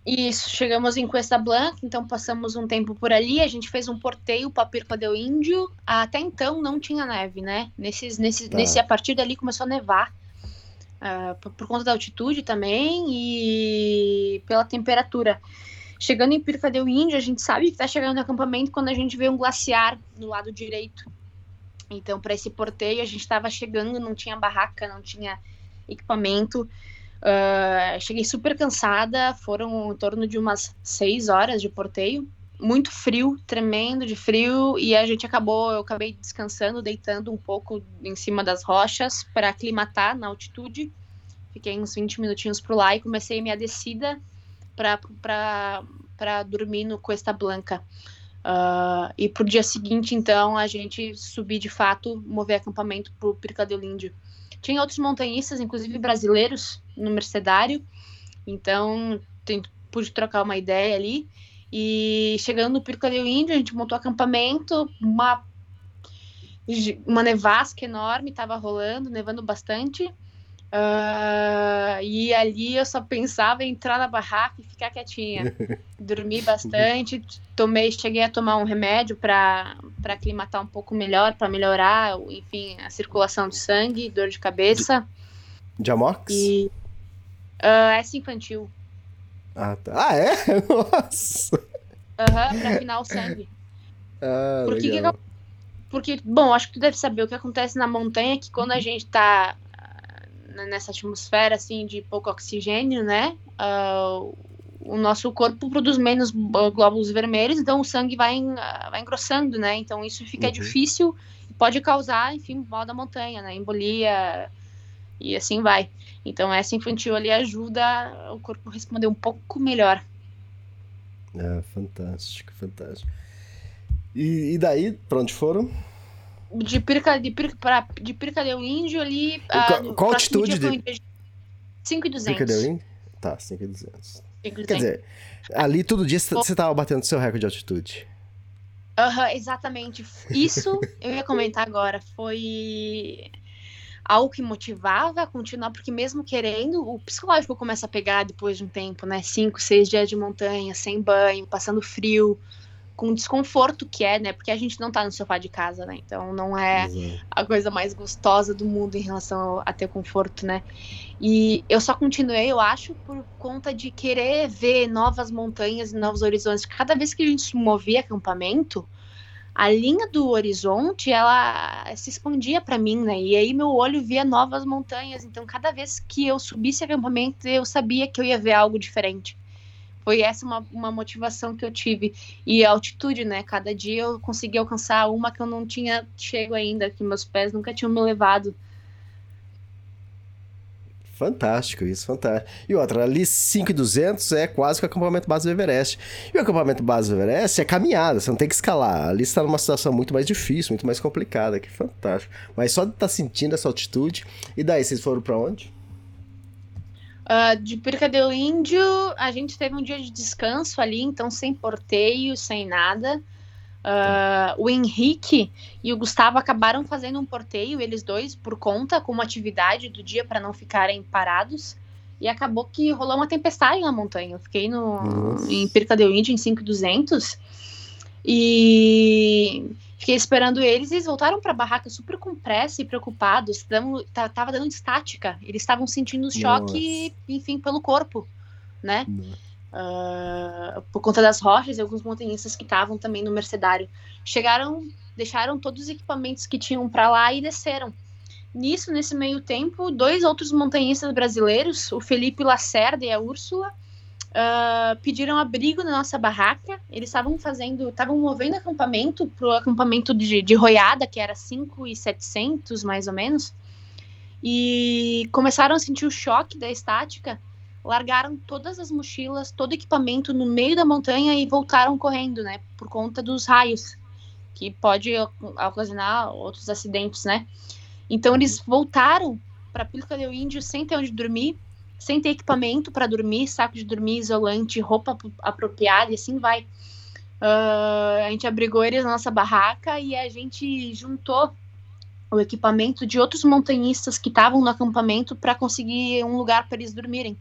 Isso, chegamos em Cuesta Blanca, então passamos um tempo por ali, a gente fez um porteio para Pirca del Índio. Até então não tinha neve, né? Nesses, nesse, tá. nesse, a partir dali começou a nevar. Uh, por, por, conta da altitude também e pela temperatura. Chegando em Pirca del Índio, a gente sabe que está chegando no acampamento quando a gente vê um glaciar no lado direito. Então, para esse porteio, a gente estava chegando, não tinha barraca, não tinha equipamento. Uh, cheguei super cansada, foram em torno de umas seis horas de porteio. Muito frio, tremendo de frio, e a gente acabou, eu acabei descansando, deitando um pouco em cima das rochas para aclimatar na altitude. Fiquei uns 20 minutinhos por lá e comecei minha descida para dormir no Cuesta Blanca. Uh, e pro dia seguinte, então, a gente subir de fato, mover acampamento pro Pirca del Índio. Tinha outros montanhistas, inclusive brasileiros, no Mercedário. Então, tem, pude trocar uma ideia ali. E chegando no Pirca del Índio, a gente montou acampamento, uma, uma nevasca enorme, estava rolando, nevando bastante. Uh, e ali eu só pensava em entrar na barraca e ficar quietinha. Dormi bastante, tomei, cheguei a tomar um remédio para aclimatar um pouco melhor, para melhorar, enfim, a circulação de sangue, dor de cabeça. Diamox? E uh, essa infantil. Ah, tá. Ah, é? Nossa! Aham, uhum, pra afinar o sangue. Ah, Por que que Porque, bom, acho que tu deve saber o que acontece na montanha é que quando a gente tá nessa atmosfera assim de pouco oxigênio, né? Uh, o nosso corpo produz menos glóbulos vermelhos, então o sangue vai, vai engrossando, né? Então isso fica uhum. difícil e pode causar, enfim, mal da montanha, né? Embolia e assim vai. Então essa infantil ali ajuda o corpo a responder um pouco melhor. Ah, fantástico, fantástico. E, e daí, para onde foram? De Pirca, de Pirca, pra, de Pirca del Índio ali. Qual, qual altitude? De... 5,200. Pirca del Índio? Tá, 5,200. Quer dizer, ali todo dia você tava batendo seu recorde de altitude. Uhum, exatamente. Isso eu ia comentar agora. Foi algo que motivava a continuar, porque mesmo querendo, o psicológico começa a pegar depois de um tempo, né? Cinco, seis dias de montanha, sem banho, passando frio com o desconforto que é, né? Porque a gente não tá no sofá de casa, né? Então não é a coisa mais gostosa do mundo em relação a ter conforto, né? E eu só continuei, eu acho, por conta de querer ver novas montanhas e novos horizontes. Cada vez que a gente movia acampamento, a linha do horizonte ela se expandia para mim, né? E aí meu olho via novas montanhas. Então cada vez que eu subisse acampamento, eu sabia que eu ia ver algo diferente foi essa uma, uma motivação que eu tive. E a altitude, né? Cada dia eu consegui alcançar uma que eu não tinha chego ainda, que meus pés nunca tinham me levado. Fantástico, isso, fantástico. E outra, ali 5,200 é quase que o acampamento base do Everest. E o acampamento base do Everest é caminhada, você não tem que escalar. Ali está numa situação muito mais difícil, muito mais complicada, que fantástico. Mas só de estar tá sentindo essa altitude. E daí, vocês foram para onde? Uh, de Pirca del Índio, a gente teve um dia de descanso ali, então sem porteio, sem nada. Uh, o Henrique e o Gustavo acabaram fazendo um porteio, eles dois, por conta, como atividade do dia, para não ficarem parados. E acabou que rolou uma tempestade na montanha. Eu fiquei no, em Pirca del Índio, em 5200. E Fiquei esperando eles e eles voltaram para a barraca super com pressa e preocupados. Tava dando estática. Eles estavam sentindo choque, Nossa. enfim, pelo corpo, né? Uh, por conta das rochas e alguns montanhistas que estavam também no Mercedário. Chegaram, deixaram todos os equipamentos que tinham para lá e desceram. Nisso, nesse meio tempo, dois outros montanhistas brasileiros, o Felipe Lacerda e a Úrsula, uh, pediram abrigo na nossa barraca. Eles estavam fazendo, estavam movendo acampamento para o acampamento de, de Roiada, que era 5,700 mais ou menos. E começaram a sentir o choque da estática, largaram todas as mochilas, todo equipamento no meio da montanha e voltaram correndo, né? Por conta dos raios, que pode ocasionar outros acidentes, né? Então eles voltaram para Pilca del Índio sem ter onde dormir sem ter equipamento para dormir, saco de dormir, isolante, roupa apropriada e assim vai. Uh, a gente abrigou eles na nossa barraca e a gente juntou o equipamento de outros montanhistas que estavam no acampamento para conseguir um lugar para eles dormirem.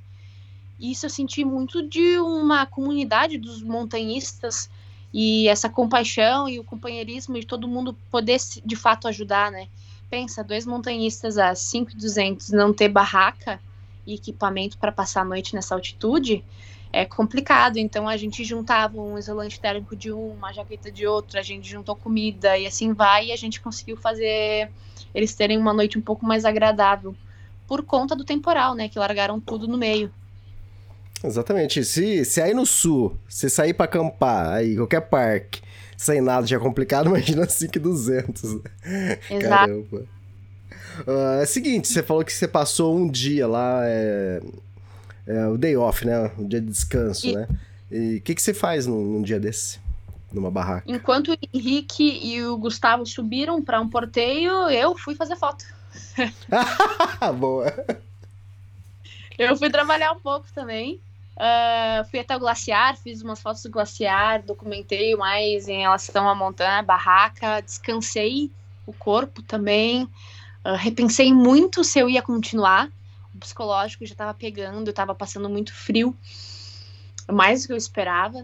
Isso eu senti muito de uma comunidade dos montanhistas e essa compaixão e o companheirismo de todo mundo poder de fato ajudar, né? Pensa, dois montanhistas a 5,200 não ter barraca, e equipamento para passar a noite nessa altitude, é complicado. Então a gente juntava um isolante térmico de um, uma jaqueta de outro, a gente juntou comida e assim vai, e a gente conseguiu fazer eles terem uma noite um pouco mais agradável por conta do temporal, né? Que largaram tudo no meio. Exatamente. Se, se aí no sul, você sair para acampar, aí qualquer parque, sem nada já é complicado, imagina 5,200. Né? Exato. Caramba. Uh, é o seguinte, você falou que você passou um dia lá, é, é o day off, né? Um dia de descanso, e... né? E o que, que você faz num, num, dia desse? Numa barraca? Enquanto o Henrique e o Gustavo subiram para um porteio, eu fui fazer foto. Boa. Eu fui trabalhar um pouco também. Uh, fui até o glaciar, fiz umas fotos do glaciar, documentei mais em relação à montanha, barraca, descansei o corpo também. Uh, repensei muito se eu ia continuar. O psicológico já estava pegando, eu estava passando muito frio, mais do que eu esperava.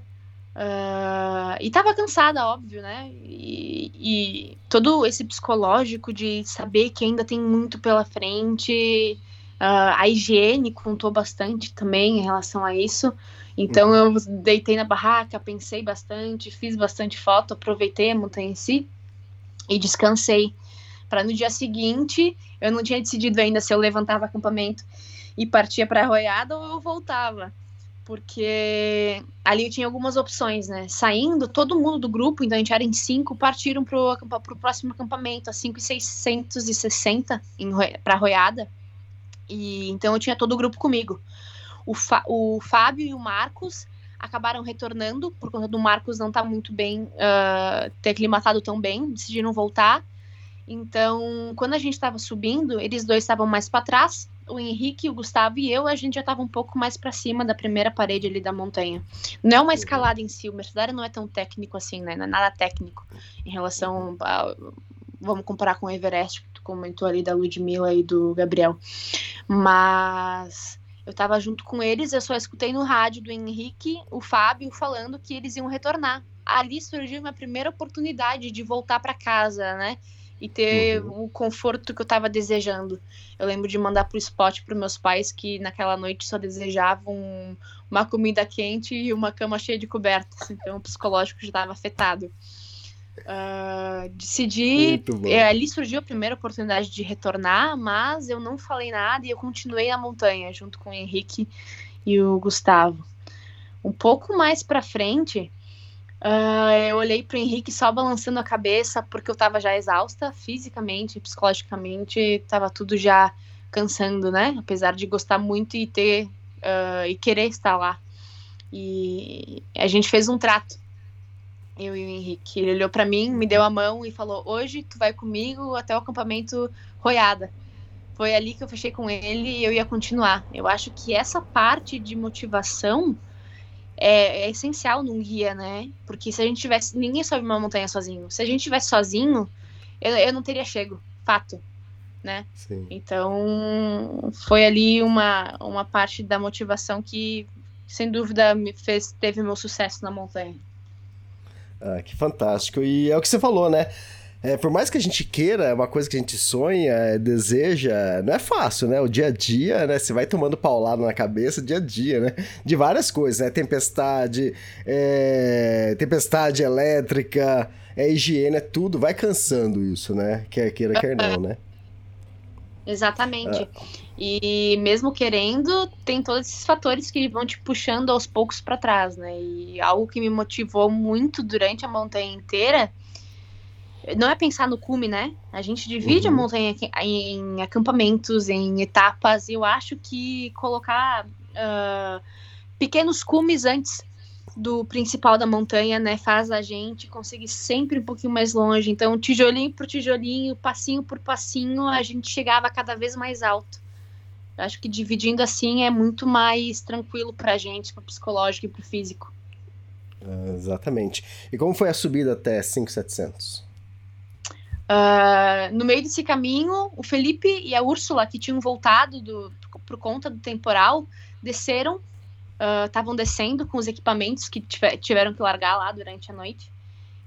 Uh, e estava cansada, óbvio, né? E, e, todo esse psicológico de saber que ainda tem muito pela frente, Uh, a higiene contou bastante também em relação a isso. Então eu deitei na barraca, pensei bastante, fiz bastante foto, aproveitei a montanha em si e descansei. Para no dia seguinte, eu não tinha decidido ainda se eu levantava acampamento e partia para a arroiada ou eu voltava. Porque ali eu tinha algumas opções, né? Saindo, todo mundo do grupo, então a gente era em cinco, partiram para o próximo acampamento, a 5,660 para a arroiada e então eu tinha todo o grupo comigo. O, o Fábio e o Marcos acabaram retornando por conta do Marcos não estar tá muito bem, uh, ter aclimatado tão bem, decidiram voltar. Então, quando a gente estava subindo, eles dois estavam mais para trás, o Henrique, o Gustavo e eu, a gente já estava um pouco mais para cima da primeira parede ali da montanha. Não é uma escalada em si, o Mercedário não é tão técnico assim, né? Não é nada técnico em relação a, vamos comparar com o Everest, que tu comentou ali da Ludmilla e do Gabriel. Mas eu estava junto com eles, eu só escutei no rádio do Henrique, o Fábio, falando que eles iam retornar. Ali surgiu minha primeira oportunidade de voltar para casa, né? E ter uhum. o conforto que eu estava desejando. Eu lembro de mandar pro spot para meus pais que naquela noite só desejavam uma comida quente e uma cama cheia de cobertas. Então o psicológico já estava afetado. Uh, decidi. É, ali surgiu a primeira oportunidade de retornar, mas eu não falei nada e eu continuei na montanha junto com o Henrique e o Gustavo. Um pouco mais para frente, uh, eu olhei para o Henrique só balançando a cabeça porque eu estava já exausta, fisicamente, psicologicamente, estava tudo já cansando, né? Apesar de gostar muito e ter uh, e querer estar lá. E a gente fez um trato eu e o Henrique. Ele olhou para mim, me deu a mão e falou: Hoje tu vai comigo até o acampamento Roiada. Foi ali que eu fechei com ele e eu ia continuar. Eu acho que essa parte de motivação é, é essencial num guia, né? Porque se a gente tivesse. Ninguém sobe uma montanha sozinho. Se a gente tivesse sozinho, eu, eu não teria chego. Fato. Né? Sim. Então, foi ali uma, uma parte da motivação que, sem dúvida, me fez, teve meu sucesso na montanha. Ah, que fantástico. E é o que você falou, né? É, por mais que a gente queira, é uma coisa que a gente sonha, é, deseja, não é fácil, né? O dia a dia, né? Você vai tomando paulado na cabeça dia a dia, né? De várias coisas, né? Tempestade, é... tempestade elétrica, é higiene, é tudo. Vai cansando isso, né? Quer queira, quer não, né? Exatamente. Ah. E mesmo querendo, tem todos esses fatores que vão te puxando aos poucos para trás, né? E algo que me motivou muito durante a montanha inteira não é pensar no cume, né? A gente divide uhum. a montanha em acampamentos, em etapas. E eu acho que colocar uh, pequenos cumes antes do principal da montanha, né, faz a gente conseguir sempre um pouquinho mais longe. Então, tijolinho por tijolinho, passinho por passinho, a gente chegava cada vez mais alto. Eu acho que dividindo assim é muito mais tranquilo para a gente, para o psicológico e para o físico. Exatamente. E como foi a subida até 5700? Uh, ah, no meio desse caminho, o Felipe e a Úrsula, que tinham voltado do, por conta do temporal, desceram estavam uh, descendo com os equipamentos que tiveram que largar lá durante a noite.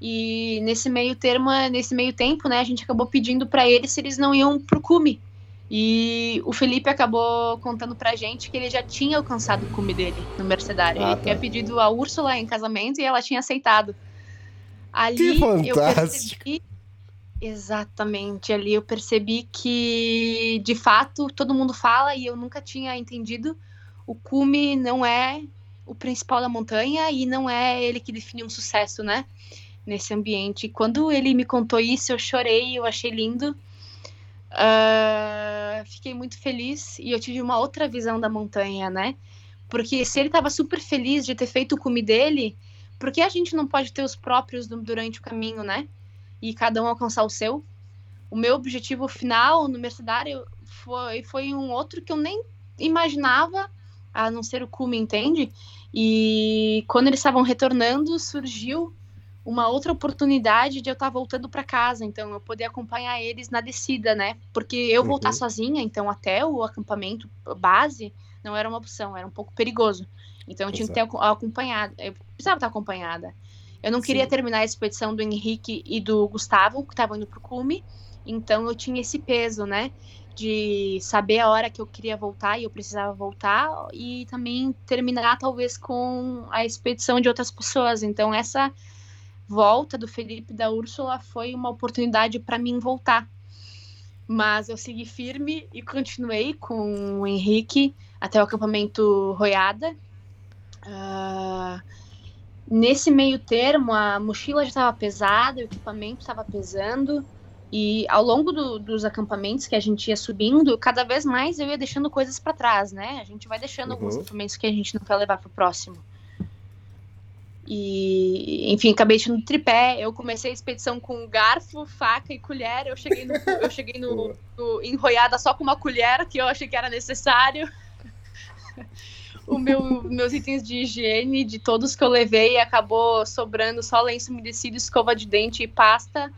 E nesse meio termo, nesse meio tempo, né, a gente acabou pedindo para eles se eles não iam pro cume. E o Felipe acabou contando pra gente que ele já tinha alcançado o cume dele no Mercedário. Ah, ele tá. tinha pedido a Úrsula em casamento e ela tinha aceitado. Ali que fantástico. eu percebi Exatamente, ali eu percebi que de fato todo mundo fala e eu nunca tinha entendido o cume não é o principal da montanha e não é ele que define um sucesso, né? Nesse ambiente. Quando ele me contou isso, eu chorei, eu achei lindo. Uh, fiquei muito feliz e eu tive uma outra visão da montanha, né? Porque se ele estava super feliz de ter feito o cume dele, por que a gente não pode ter os próprios durante o caminho, né? E cada um alcançar o seu? O meu objetivo final no Mercedário foi, foi um outro que eu nem imaginava, a não ser o cume, entende? E quando eles estavam retornando, surgiu uma outra oportunidade de eu estar voltando para casa, então eu poder acompanhar eles na descida, né? Porque eu uhum. voltar sozinha, então até o acampamento base não era uma opção, era um pouco perigoso. Então eu tinha Exato. que ter acompanhado, eu precisava estar acompanhada. Eu não queria Sim. terminar a expedição do Henrique e do Gustavo, que estavam indo pro cume, então eu tinha esse peso, né? De saber a hora que eu queria voltar e eu precisava voltar, e também terminar talvez com a expedição de outras pessoas. Então essa volta do Felipe e da Úrsula foi uma oportunidade para mim voltar. Mas eu segui firme e continuei com o Henrique até o acampamento Roiada. Uh, nesse meio termo, a mochila já estava pesada, o equipamento estava pesando. E ao longo do, dos acampamentos que a gente ia subindo, cada vez mais eu ia deixando coisas para trás, né? A gente vai deixando uhum. alguns equipamentos que a gente não quer levar para o próximo. E, enfim, acabei tirando tripé. Eu comecei a expedição com garfo, faca e colher. Eu cheguei, no, eu cheguei no, no, enroiada só com uma colher, que eu achei que era necessário. O meu, meus itens de higiene, de todos que eu levei, acabou sobrando só lenço umedecido, escova de dente e pasta.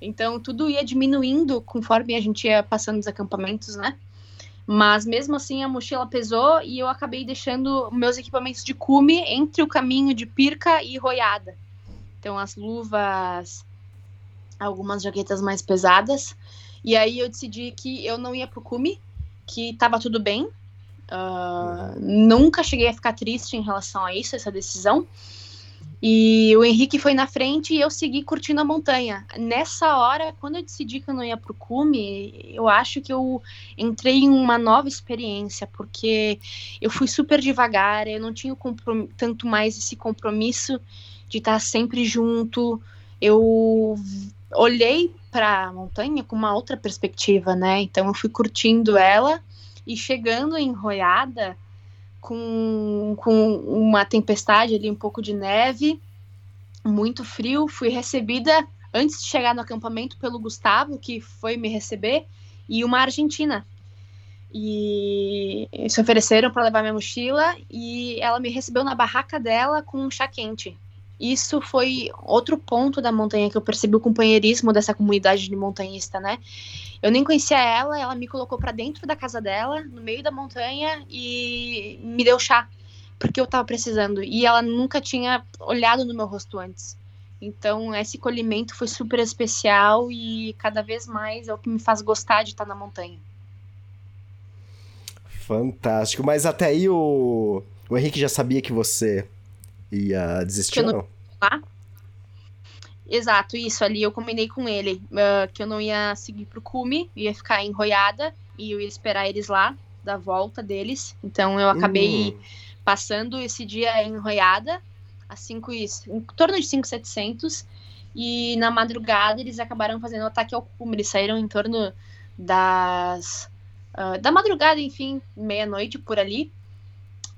Então, tudo ia diminuindo conforme a gente ia passando os acampamentos, né? Mas mesmo assim a mochila pesou e eu acabei deixando meus equipamentos de cume entre o caminho de Pirca e Roiada. Então as luvas, algumas jaquetas mais pesadas. E aí eu decidi que eu não ia pro cume, que tava tudo bem. Uh, nunca cheguei a ficar triste em relação a isso, essa decisão. E o Henrique foi na frente e eu segui curtindo a montanha. Nessa hora, quando eu decidi que eu não ia pro cume, eu acho que eu entrei em uma nova experiência, porque eu fui super devagar, eu não tinha tanto mais esse compromisso de estar sempre junto. Eu olhei para a montanha com uma outra perspectiva, né? Então eu fui curtindo ela e chegando em Roiada, com, com uma tempestade ali, um pouco de neve, muito frio. Fui recebida antes de chegar no acampamento pelo Gustavo, que foi me receber, e uma argentina. E se ofereceram para levar minha mochila e ela me recebeu na barraca dela com um chá quente. Isso foi outro ponto da montanha que eu percebi o companheirismo dessa comunidade de montanhista, né? Eu nem conhecia ela, ela me colocou para dentro da casa dela, no meio da montanha, e me deu chá, porque eu tava precisando. E ela nunca tinha olhado no meu rosto antes. Então, esse colhimento foi super especial e cada vez mais é o que me faz gostar de estar na montanha. Fantástico. Mas até aí o, o Henrique já sabia que você ia desistir, que eu não? não? Exato, isso ali eu combinei com ele, uh, que eu não ia seguir pro cume, ia ficar enroiada e eu ia esperar eles lá, da volta deles. Então eu acabei uh. passando esse dia enroiada, a cinco, em torno de 5,700, e na madrugada eles acabaram fazendo o ataque ao cume, eles saíram em torno das... Uh, da madrugada, enfim, meia-noite por ali,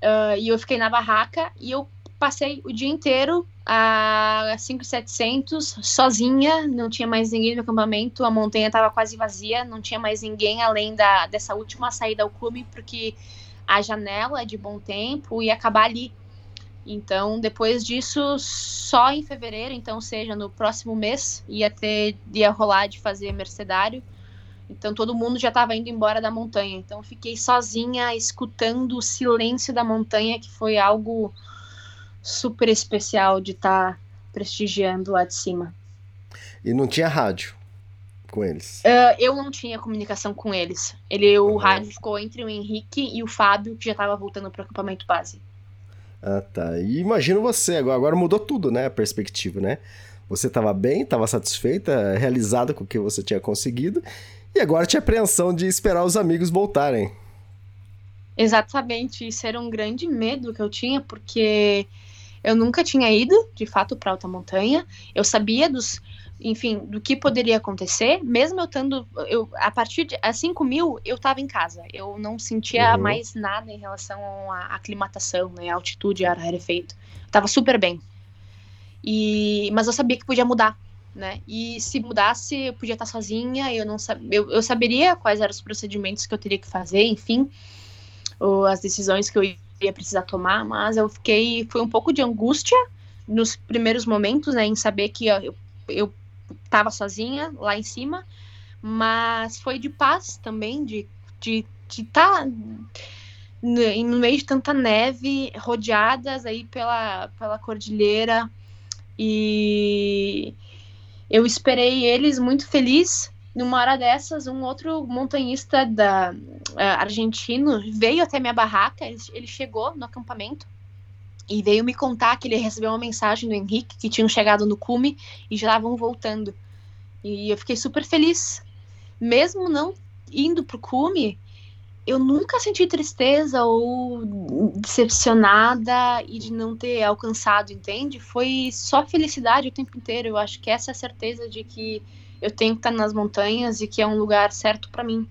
Uh, e eu fiquei na barraca e eu passei o dia inteiro a 5,700 sozinha, não tinha mais ninguém no acampamento, a montanha estava quase vazia, não tinha mais ninguém além da, dessa última saída ao clube, porque a janela é de bom tempo ia acabar ali. Então, depois disso, só em fevereiro, então, seja no próximo mês, ia ter, ia rolar de fazer mercedário. Então, todo mundo já estava indo embora da montanha. Então, fiquei sozinha, escutando o silêncio da montanha, que foi algo super especial de estar tá prestigiando lá de cima. E não tinha rádio com eles? Uh, eu não tinha comunicação com eles. Ele, o uhum. rádio ficou entre o Henrique e o Fábio, que já estava voltando para o acampamento base. Ah, tá. E imagino você, agora, agora mudou tudo, né? A perspectiva, né? Você estava bem, estava satisfeita, realizada com o que você tinha conseguido, e agora tinha apreensão de esperar os amigos voltarem. Exatamente, isso era um grande medo que eu tinha, porque eu nunca tinha ido, de fato, para alta montanha. Eu sabia dos enfim, do que poderia acontecer, mesmo eu estando, eu, a partir de a 5 mil, eu estava em casa, eu não sentia uhum. mais nada em relação à aclimatação, né, altitude, ar rarefeito, estava super bem, e, mas eu sabia que podia mudar, né, e se mudasse, eu podia estar sozinha, eu não eu, eu saberia quais eram os procedimentos que eu teria que fazer, enfim, ou as decisões que eu ia precisar tomar, mas eu fiquei, foi um pouco de angústia, nos primeiros momentos, né, em saber que eu, eu estava sozinha lá em cima, mas foi de paz também, de de estar tá no meio de tanta neve, rodeadas aí pela, pela cordilheira, e eu esperei eles muito feliz. Numa hora dessas, um outro montanhista da uh, argentino veio até minha barraca. Ele, chegou no acampamento e veio me contar que ele recebeu uma mensagem do Henrique que tinham chegado no cume e já estavam voltando. E eu fiquei super feliz. Mesmo não indo pro cume, eu nunca senti tristeza ou decepcionada e de não ter alcançado, entende? Foi só felicidade o tempo inteiro. Eu acho que essa é a certeza de que eu tenho que estar nas montanhas e que é um lugar certo para mim.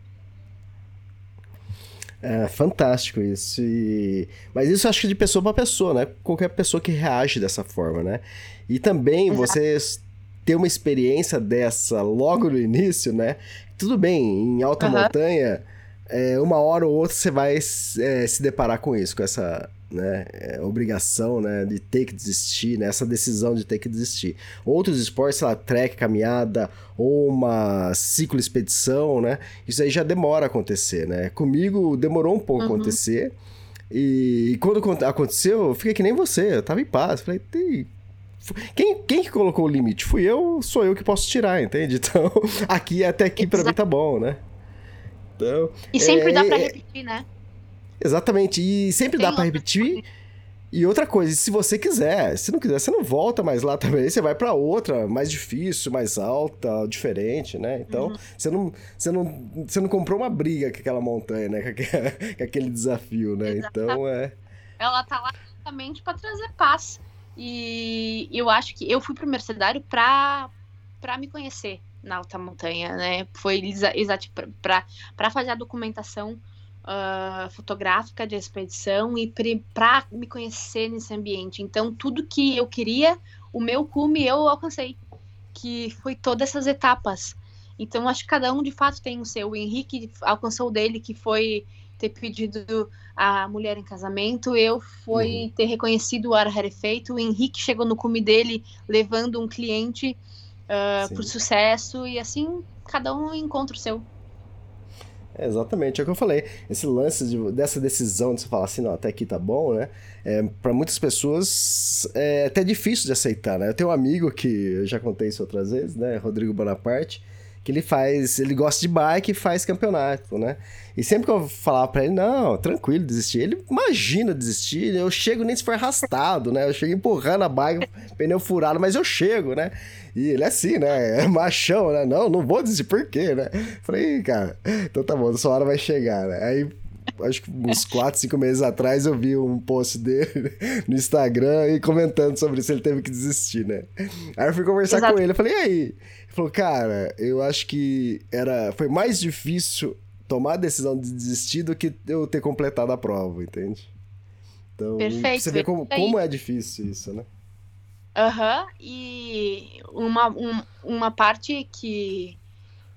É fantástico isso. E... Mas isso acho que de pessoa para pessoa, né? Qualquer pessoa que reage dessa forma, né? E também Exato. você ter uma experiência dessa logo no início, né? Tudo bem, em alta uhum. montanha, é, uma hora ou outra você vai é, se deparar com isso, com essa né, é, obrigação, né, de ter que desistir, né, essa decisão de ter que desistir. Outros esportes, sei lá, trek, caminhada ou uma ciclo expedição, né, isso aí já demora a acontecer, né. Comigo demorou um pouco uhum. acontecer e, e, quando aconteceu, eu fiquei que nem você, eu tava em paz, falei, quem, quem que colocou o limite? Fui eu, sou eu que posso tirar, entende? Então, aqui até aqui para mim tá bom, né? Então, e sempre é, dá para é, repetir, né? Exatamente, e sempre Tem dá para repetir. E outra coisa, se você quiser, se não quiser, você não volta mais lá também, você vai para outra, mais difícil, mais alta, diferente, né? Então, uhum. você, não, você, não, você não comprou uma briga com aquela montanha, né? Com aquele desafio, né? Exatamente. Então, é... Ela tá lá justamente para trazer paz. E eu acho que eu fui pro Mercedário pra, pra me conhecer na alta montanha, né? Foi exato para fazer a documentação uh, fotográfica de expedição e para me conhecer nesse ambiente. Então, tudo que eu queria, o meu cume eu alcancei, que foi todas essas etapas. Então, acho que cada um de fato tem o seu. O Henrique alcançou o dele, que foi ter pedido a mulher em casamento, eu foi uhum. ter reconhecido o ar rarefeito, o Henrique chegou no cume dele levando um cliente uh, por sucesso, e assim cada um encontra o seu. Exatamente, é o que eu falei. Esse lance de, dessa decisão de você falar assim, não, até aqui tá bom, né? É, para muitas pessoas é até difícil de aceitar, né? Eu tenho um amigo que eu já contei isso outras vezes, né? Rodrigo Bonaparte, que ele faz, ele gosta de bike e faz campeonato, né? E sempre que eu falava pra ele, não, tranquilo, desistir, ele imagina desistir, eu chego nem se for arrastado, né? Eu chego empurrando a bike, pneu furado, mas eu chego, né? E ele é assim, né? É machão, né? Não, não vou desistir, por quê, né? Falei, cara, então tá bom, sua hora vai chegar, né? Aí acho que uns 4, 5 meses atrás eu vi um post dele no Instagram e comentando sobre isso, ele teve que desistir, né? Aí eu fui conversar Exato. com ele, eu falei, e aí? Ele falou, cara, eu acho que era, foi mais difícil tomar a decisão de desistir do que eu ter completado a prova, entende? Então, Perfeito. você vê como, como é difícil isso, né? Aham, uhum, e uma, um, uma parte que,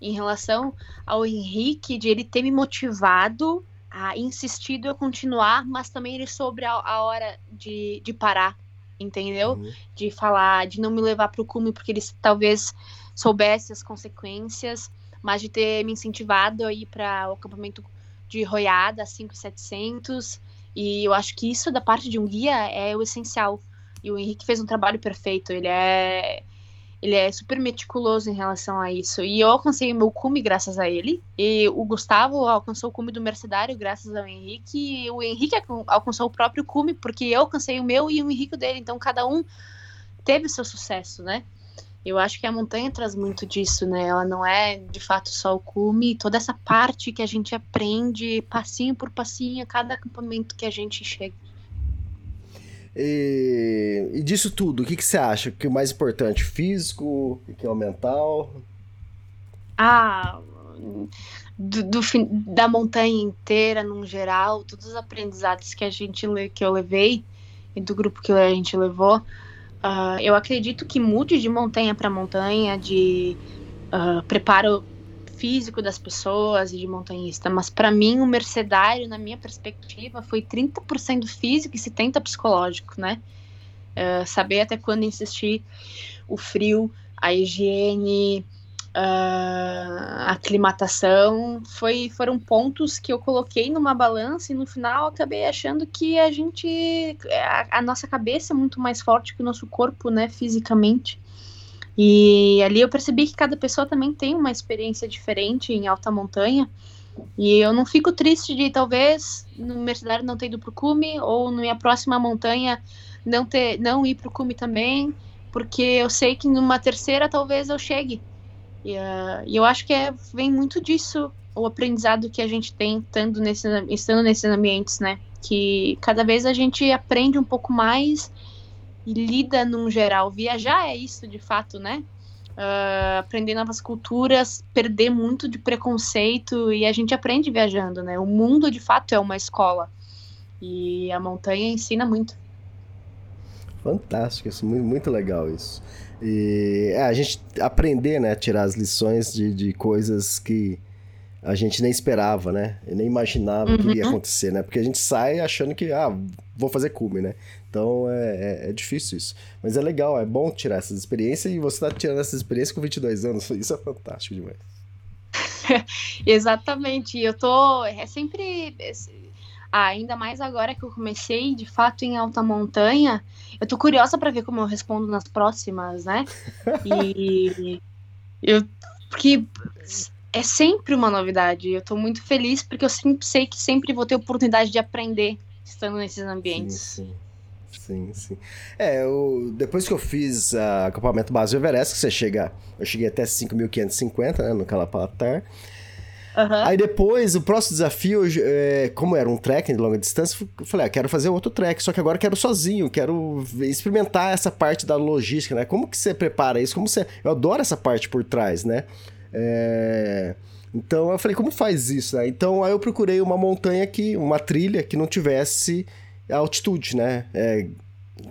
em relação ao Henrique, de ele ter me motivado, a insistido a continuar, mas também ele sobre a, a hora de, de parar, entendeu? Uhum. De falar, de não me levar para o cume, porque ele talvez soubesse as consequências, mas de ter me incentivado a ir para o acampamento de Roiada, 5700, e eu acho que isso da parte de um guia é o essencial e o Henrique fez um trabalho perfeito. Ele é ele é super meticuloso em relação a isso. E eu alcancei o meu cume graças a ele. E o Gustavo alcançou o cume do Mercedário graças ao Henrique. E o Henrique alcançou o próprio cume porque eu alcancei o meu e o Henrique dele. Então cada um teve o seu sucesso, né? Eu acho que a montanha traz muito disso, né? Ela não é de fato só o cume, toda essa parte que a gente aprende passinho por passinho a cada acampamento que a gente chega. E, e disso tudo, o que, que você acha? Que é o mais importante, físico, o que é o mental? Ah, do, do, da montanha inteira, num geral, todos os aprendizados que a gente que eu levei e do grupo que a gente levou, uh, eu acredito que mude de montanha para montanha, de uh, preparo físico das pessoas e de montanhista, mas para mim o mercedário, na minha perspectiva, foi 30% físico e 70% psicológico, né? Uh, saber até quando insistir, o frio, a higiene, uh, aclimatação, foi, foram pontos que eu coloquei numa balança e no final acabei achando que a gente, a, a nossa cabeça é muito mais forte que o nosso corpo, né, fisicamente. E ali eu percebi que cada pessoa também tem uma experiência diferente em alta montanha. E eu não fico triste de talvez no Mercedário não ter ido pro cume ou na minha próxima montanha não ter não ir pro cume também, porque eu sei que numa terceira talvez eu chegue. E, uh, eu acho que é, vem muito disso o aprendizado que a gente tem estando, nesse, estando nesses ambientes, né? Que cada vez a gente aprende um pouco mais e lida num geral. Viajar é isso, de fato, né? Uh, aprender novas culturas, perder muito de preconceito e a gente aprende viajando, né? O mundo de fato é uma escola e a montanha ensina muito. Fantástico, isso muito, legal isso. E é, a gente aprender, né, tirar as lições de, de coisas que a gente nem esperava, né? E nem imaginava uhum. que ia acontecer, né? Porque a gente sai achando que, ah, vou fazer cume, né? Então é, é, é, difícil isso. Mas é legal, é bom tirar essas experiências e você tá tirando essas experiências com 22 anos. Isso é fantástico demais. Exatamente. Eu tô. É sempre. Ah, ainda mais agora que eu comecei de fato em alta montanha. Eu tô curiosa para ver como eu respondo nas próximas, né? E. eu. Porque é sempre uma novidade. Eu tô muito feliz porque eu sempre sei que sempre vou ter oportunidade de aprender estando nesses ambientes. Sim, sim. Sim, sim. É, eu, depois que eu fiz uh, acampamento base Everest, que você chega. Eu cheguei até 5.550, né, no Calapatar. Uhum. Aí depois, o próximo desafio, é, como era um trekking de longa distância, eu falei, ah, quero fazer outro trek, só que agora quero sozinho, quero experimentar essa parte da logística, né? Como que você prepara isso? Como você... Eu adoro essa parte por trás, né? É... Então eu falei, como faz isso? Né? Então aí eu procurei uma montanha que, uma trilha que não tivesse altitude, né? É,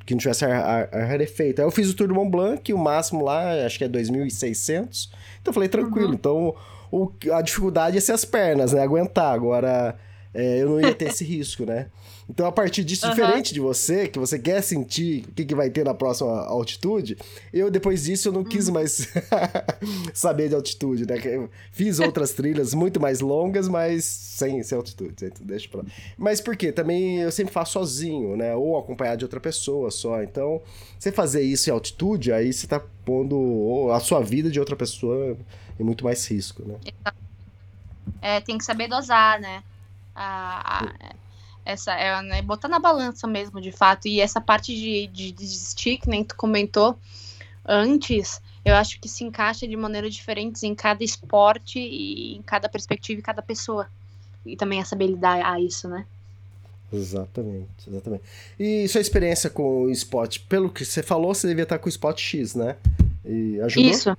que não tivesse ar, ar. Aí eu fiz o Tour do Mont Blanc, o máximo lá, acho que é 2.600. Então eu falei, tranquilo. Uhum. Então o, a dificuldade é ser as pernas, né? Aguentar. Agora, é, eu não ia ter esse risco, né? Então, a partir disso, uhum. diferente de você, que você quer sentir o que, que vai ter na próxima altitude, eu, depois disso, eu não quis uhum. mais saber de altitude, né? Fiz outras trilhas muito mais longas, mas sem, sem altitude. Então, deixa pra lá. Mas por quê? Também eu sempre faço sozinho, né? Ou acompanhado de outra pessoa só. Então, você fazer isso em altitude, aí você tá pondo a sua vida de outra pessoa em muito mais risco, né? É, tem que saber dosar, né? A, a, essa é né, botar na balança mesmo, de fato. E essa parte de, de, de desistir, que nem tu comentou antes, eu acho que se encaixa de maneiras diferentes em cada esporte e em cada perspectiva e cada pessoa. E também é saber lidar a isso, né? Exatamente, exatamente. E sua experiência com o esporte, pelo que você falou, você devia estar com o Spot X, né? E ajudou? Isso.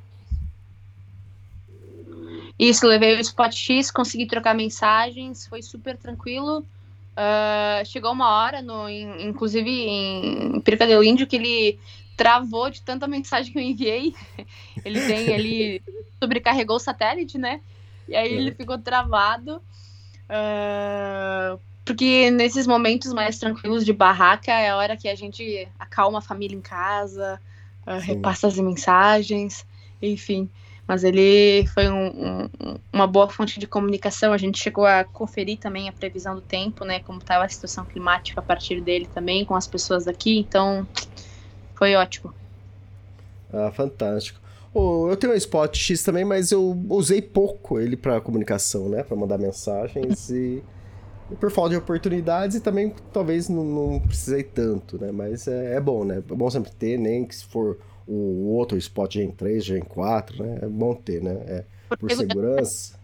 Isso, levei o Spot X, consegui trocar mensagens, foi super tranquilo. Uh, chegou uma hora, no, em, inclusive em Pirca del Índio, que ele travou de tanta mensagem que eu enviei. Ele tem, ele sobrecarregou o satélite, né? E aí é. ele ficou travado. Uh, porque nesses momentos mais tranquilos de barraca é a hora que a gente acalma a família em casa, uh, repassa as mensagens, enfim. Mas ele foi um, um, uma boa fonte de comunicação. A gente chegou a conferir também a previsão do tempo, né? Como estava a situação climática a partir dele também, com as pessoas daqui. Então, foi ótimo. Ah, fantástico. Oh, eu tenho um Spot X também, mas eu usei pouco ele para comunicação, né? Para mandar mensagens e, e, por falta de oportunidades e também talvez não, não precisei tanto, né? Mas é, é, bom, né? É bom sempre ter, nem que se for o outro Spot Gen 3, Gen 4, né? É bom ter, né? É, por segurança.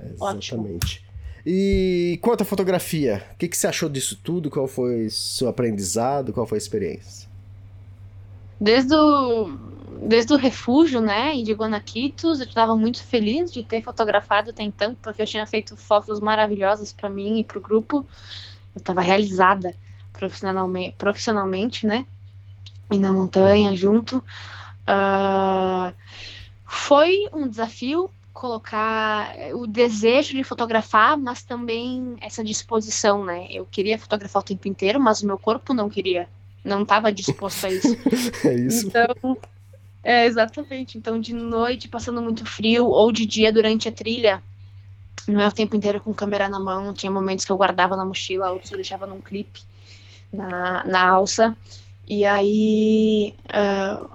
É, exatamente. E quanto à fotografia, o que, que você achou disso tudo? Qual foi seu aprendizado? Qual foi a experiência? Desde o, desde o refúgio, né, e de Guanaquitos, eu estava muito feliz de ter fotografado até então, porque eu tinha feito fotos maravilhosas para mim e para o grupo. Eu estava realizada profissionalmente, profissionalmente, né, e na montanha junto. Uh, foi um desafio colocar o desejo de fotografar, mas também essa disposição, né? Eu queria fotografar o tempo inteiro, mas o meu corpo não queria, não estava disposto a isso. é isso. Então, é exatamente. Então, de noite, passando muito frio, ou de dia durante a trilha, não é o tempo inteiro com câmera na mão. Tinha momentos que eu guardava na mochila, outros eu deixava num clipe na, na alça. E aí uh,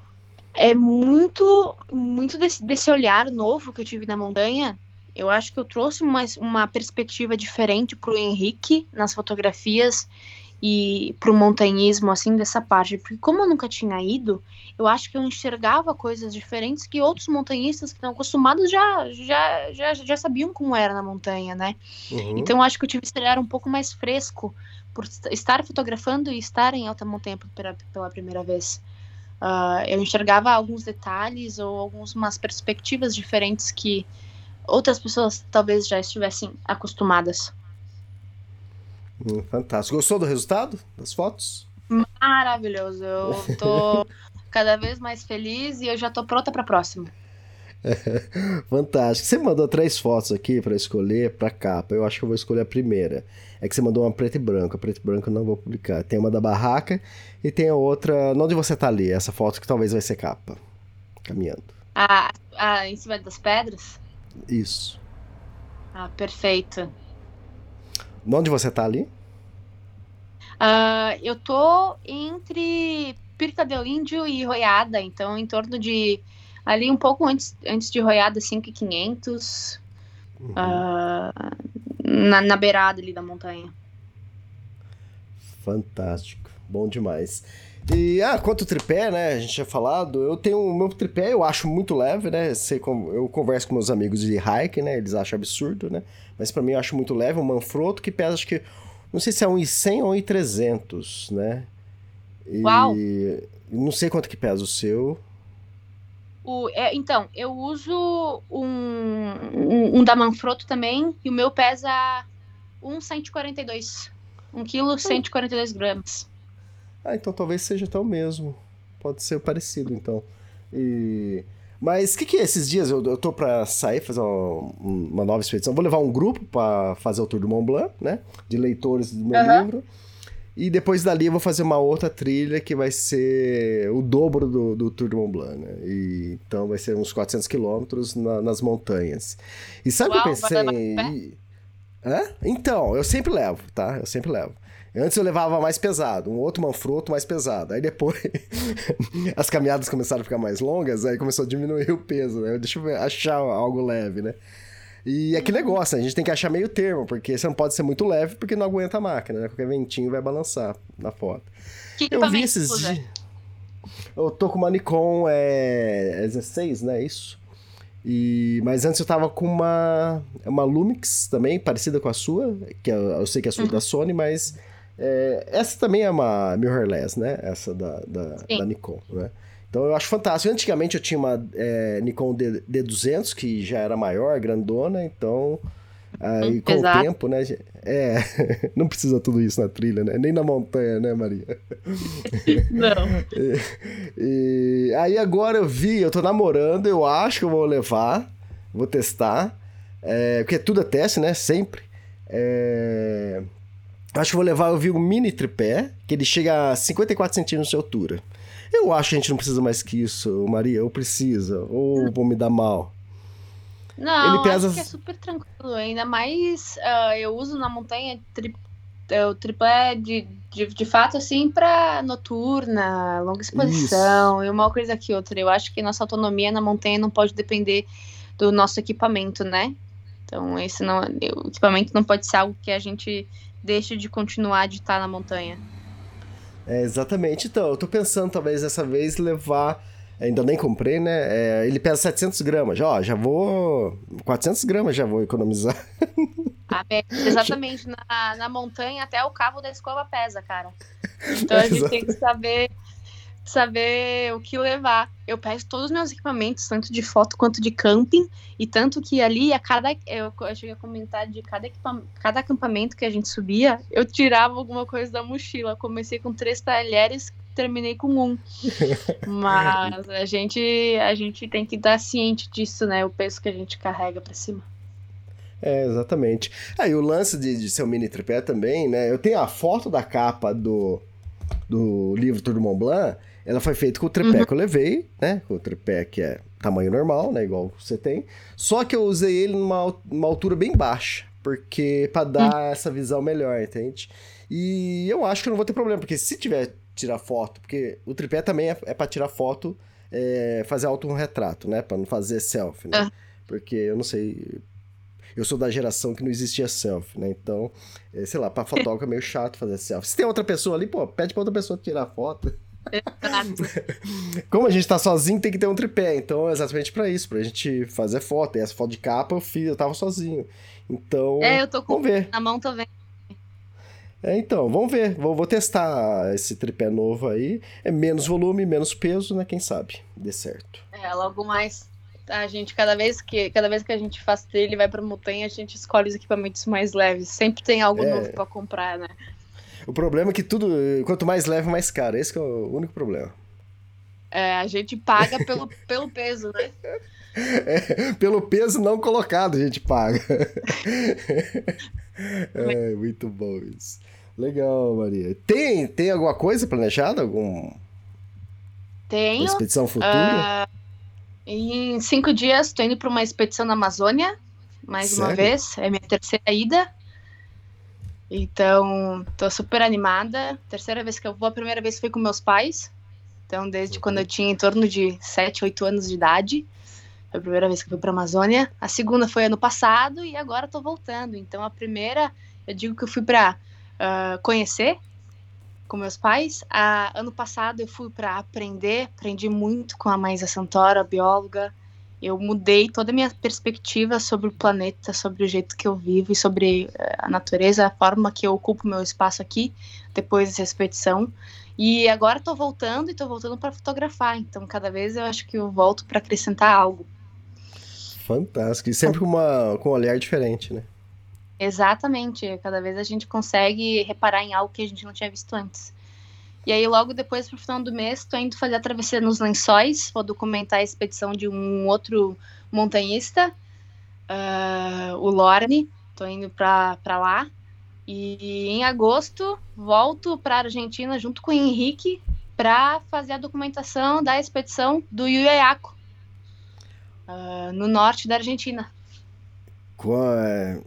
é muito, muito desse, desse olhar novo que eu tive na montanha. Eu acho que eu trouxe uma, uma perspectiva diferente para o Henrique nas fotografias e para o montanhismo, assim, dessa parte. Porque como eu nunca tinha ido, eu acho que eu enxergava coisas diferentes que outros montanhistas que estão acostumados já, já, já, já sabiam como era na montanha, né? Uhum. Então eu acho que eu tive esse olhar um pouco mais fresco por estar fotografando e estar em alta montanha pela, pela primeira vez. Uh, eu enxergava alguns detalhes ou algumas perspectivas diferentes que outras pessoas talvez já estivessem acostumadas. Hum, fantástico. Gostou do resultado das fotos? Maravilhoso. Eu tô cada vez mais feliz e eu já tô pronta para próxima. Fantástico. Você mandou três fotos aqui para escolher para capa. Eu acho que eu vou escolher a primeira. É que você mandou uma preta e branca. A preta e branca eu não vou publicar. Tem uma da barraca e tem a outra. Onde você tá ali? Essa foto que talvez vai ser capa. Caminhando. Ah, ah em cima das pedras? Isso. Ah, perfeito. Onde você tá ali? Uh, eu tô entre Pirca del Índio e Roiada, então em torno de ali um pouco antes, antes de Roiada 5500, uhum. uh, na, na beirada ali da montanha. Fantástico, bom demais. E, ah, quanto tripé, né, a gente tinha falado, eu tenho o meu tripé, eu acho muito leve, né, eu converso com meus amigos de hike, né, eles acham absurdo, né, mas para mim eu acho muito leve, um Manfrotto que pesa, acho que, não sei se é 1,100 ou 1,300, né. E, Uau! Não sei quanto que pesa o seu. O, é, então, eu uso um, um, um, da Manfrotto também, e o meu pesa 1,142. 1 kg, 142 gramas. Ah, então talvez seja até o mesmo. Pode ser parecido, então. E... Mas o que, que é esses dias? Eu, eu tô pra sair, fazer uma, uma nova expedição. Vou levar um grupo para fazer o Tour do Mont Blanc, né? De leitores do meu uhum. livro. E depois dali eu vou fazer uma outra trilha que vai ser o dobro do, do Tour de Mont Blanc, né? E, então vai ser uns 400 quilômetros na, nas montanhas. E sabe o que eu pensei? Em... Hã? Então, eu sempre levo, tá? Eu sempre levo. Antes eu levava mais pesado, um outro manfroto mais pesado. Aí depois as caminhadas começaram a ficar mais longas, aí começou a diminuir o peso, né? Deixa eu achar algo leve, né? E é que negócio, a gente tem que achar meio termo, porque você não pode ser muito leve porque não aguenta a máquina, né? Qualquer ventinho vai balançar na foto. Que eu vi esses dias. Eu tô com uma Nikon é, 16, né? Isso. E, mas antes eu tava com uma, uma Lumix também, parecida com a sua, que eu, eu sei que é a sua uhum. da Sony, mas é, essa também é uma mirrorless, né? Essa da, da, da Nikon, né? Então eu acho fantástico. Antigamente eu tinha uma é, Nikon D, D200, que já era maior, grandona, então. Aí com Exato. o tempo, né? É, não precisa tudo isso na trilha, né? Nem na montanha, né, Maria? Não. e, e, aí agora eu vi, eu tô namorando, eu acho que eu vou levar, vou testar, é, porque tudo é teste, né? Sempre. É, acho que vou levar, eu vi um mini tripé, que ele chega a 54 centímetros de altura. Eu acho que a gente não precisa mais que isso, Maria. Ou precisa, ou vou me dar mal. Não, ele pesa... acho que é super tranquilo. Ainda mais uh, eu uso na montanha tri... É, o triplé de, de, de fato, assim, para noturna, longa exposição, Isso. e uma coisa que outra. Eu acho que nossa autonomia na montanha não pode depender do nosso equipamento, né? Então, esse não, o equipamento não pode ser algo que a gente deixe de continuar de estar na montanha. É, exatamente. Então, eu tô pensando talvez dessa vez levar. Ainda nem comprei, né? É, ele pesa 700 gramas. Ó, já vou. 400 gramas já vou economizar. Exatamente, na, na montanha até o cabo da escova pesa, cara. Então a gente tem que saber saber o que levar. Eu peço todos os meus equipamentos, tanto de foto quanto de camping, e tanto que ali, a cada. Eu, eu cheguei a comentar de cada, cada acampamento que a gente subia, eu tirava alguma coisa da mochila. Comecei com três talheres, terminei com um. Mas a gente, a gente tem que estar ciente disso, né? O peso que a gente carrega para cima. É, exatamente. Aí ah, o lance de, de ser um mini tripé também, né? Eu tenho a foto da capa do, do livro Tour do Mont Blanc, ela foi feita com o tripé uhum. que eu levei, né? Com o tripé que é tamanho normal, né? Igual você tem. Só que eu usei ele numa uma altura bem baixa, porque para dar uhum. essa visão melhor, entende? E eu acho que eu não vou ter problema, porque se tiver tirar foto, porque o tripé também é, é para tirar foto, é, fazer autorretrato, né? Para não fazer selfie, né? Uhum. Porque eu não sei, eu sou da geração que não existia selfie, né? Então, é, sei lá, pra fotógrafo é meio chato fazer selfie. Se tem outra pessoa ali, pô, pede pra outra pessoa tirar foto. Como a gente tá sozinho, tem que ter um tripé. Então, é exatamente para isso, pra gente fazer foto. E essa foto de capa eu fiz, eu tava sozinho. Então, é, eu tô com vamos ver. na mão, tô vendo. É, então, vamos ver. Vou, vou, testar esse tripé novo aí. É menos volume, menos peso, né? Quem sabe dê certo. É, logo mais a gente, cada vez que, cada vez que a gente faz trilha e vai pra montanha, a gente escolhe os equipamentos mais leves. Sempre tem algo é. novo pra comprar, né? O problema é que tudo, quanto mais leve, mais caro. Esse é o único problema. É, a gente paga pelo, pelo peso, né? É, pelo peso não colocado a gente paga. é, muito bom isso. Legal, Maria. Tem, tem alguma coisa planejada? Algum... Tenho. Uma expedição futura? Uh, em cinco dias estou indo para uma expedição na Amazônia, mais Sério? uma vez. É minha terceira ida. Então, tô super animada. Terceira vez que eu vou, a primeira vez foi com meus pais. Então, desde quando eu tinha em torno de 7, 8 anos de idade. Foi a primeira vez que eu fui para a Amazônia. A segunda foi ano passado e agora tô voltando. Então, a primeira, eu digo que eu fui para uh, ah, conhecer com meus pais. Ah, ano passado eu fui para aprender, aprendi muito com a Maísa Santoro, bióloga. Eu mudei toda a minha perspectiva sobre o planeta, sobre o jeito que eu vivo e sobre eh, a natureza, a forma que eu ocupo meu espaço aqui depois dessa expedição. E agora estou voltando e estou voltando para fotografar. Então, cada vez eu acho que eu volto para acrescentar algo. Fantástico. E sempre com, uma, com um olhar diferente, né? Exatamente. Cada vez a gente consegue reparar em algo que a gente não tinha visto antes. E aí, logo depois, pro final do mês, estou indo fazer a travessia nos lençóis, vou documentar a expedição de um outro montanhista, uh, o Lorne. Estou indo para lá. E em agosto, volto para Argentina junto com o Henrique para fazer a documentação da expedição do Yuyaco, uh, no norte da Argentina. Qual é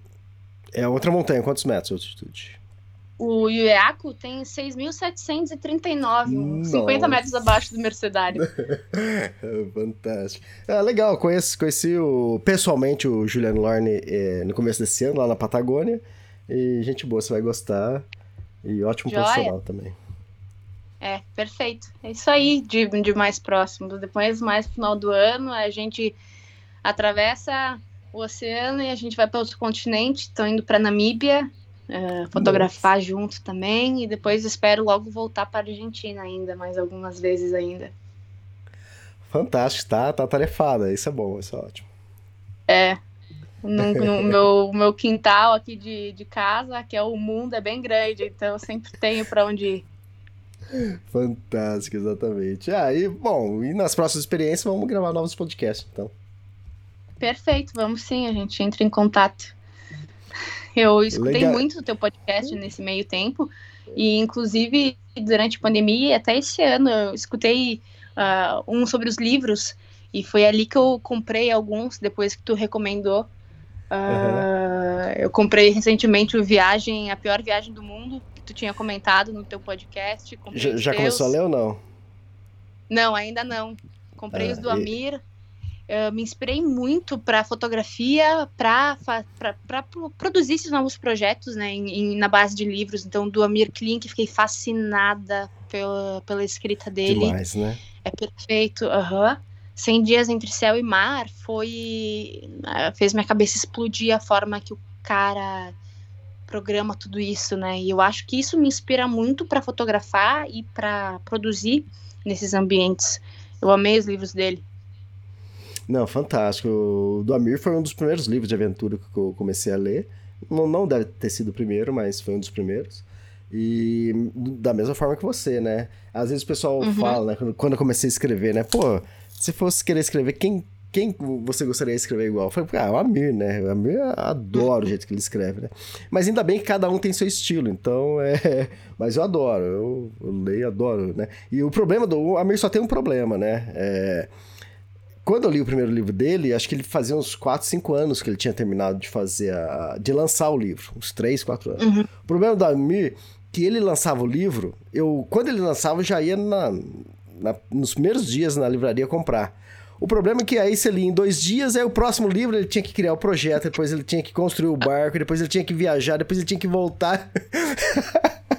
é outra montanha, quantos metros de altitude? O Yueaco tem 6.739, 50 metros abaixo do Mercedário. Fantástico. Ah, legal, conheci, conheci o, pessoalmente o Juliano Lorne é, no começo desse ano, lá na Patagônia. E gente boa, você vai gostar. E ótimo Joia. profissional também. É, perfeito. É isso aí de, de mais próximo. Depois, mais no final do ano, a gente atravessa o oceano e a gente vai para outro continente. Estou indo para Namíbia, uh, fotografar Nossa. junto também e depois espero logo voltar para a Argentina ainda, mais algumas vezes ainda. Fantástico, tá, tá tarefada, isso é bom, isso é ótimo. É, no, no meu, meu quintal aqui de, de casa, que é o mundo, é bem grande, então eu sempre tenho para onde ir. Fantástico, exatamente. Ah, e, bom, e nas próximas experiências vamos gravar novos podcasts, então. Perfeito, vamos sim, a gente entra em contato. Eu escutei Legal. muito do teu podcast nesse meio tempo, e inclusive durante a pandemia, até esse ano, eu escutei uh, um sobre os livros, e foi ali que eu comprei alguns, depois que tu recomendou. Uh, uhum. Eu comprei recentemente o Viagem, a pior viagem do mundo, que tu tinha comentado no teu podcast. Já, já começou a ler ou não? Não, ainda não. Comprei ah, os do Amir. E eu me inspirei muito para fotografia, para produzir esses novos projetos, né, em, em, na base de livros. Então, do Amir Klink, fiquei fascinada pela, pela escrita dele. Demais, né? É perfeito. Uhum. 100 Dias Entre Céu e Mar foi... Eh, fez minha cabeça explodir a forma que o cara programa tudo isso, né? E eu acho que isso me inspira muito para fotografar e para produzir nesses ambientes. Eu amei os livros dele. Não, fantástico. O do Amir foi um dos primeiros livros de aventura que eu comecei a ler. Não, não deve ter sido o primeiro, mas foi um dos primeiros. E da mesma forma que você, né? Às vezes o pessoal uhum. fala, né? Quando eu comecei a escrever, né? Pô, se fosse querer escrever, quem, quem você gostaria de escrever igual? Eu falei, ah, o Amir, né? O Amir, eu adoro o jeito que ele escreve, né? Mas ainda bem que cada um tem seu estilo, então é. Mas eu adoro, eu, eu leio, adoro, né? E o problema do. O Amir só tem um problema, né? É quando eu li o primeiro livro dele, acho que ele fazia uns 4, 5 anos que ele tinha terminado de fazer a, de lançar o livro, uns 3, 4 anos. Uhum. O problema do Amir que ele lançava o livro, eu quando ele lançava eu já ia na, na, nos primeiros dias na livraria comprar. O problema é que aí você lia em dois dias, aí o próximo livro ele tinha que criar o projeto, depois ele tinha que construir o barco, depois ele tinha que viajar, depois ele tinha que voltar.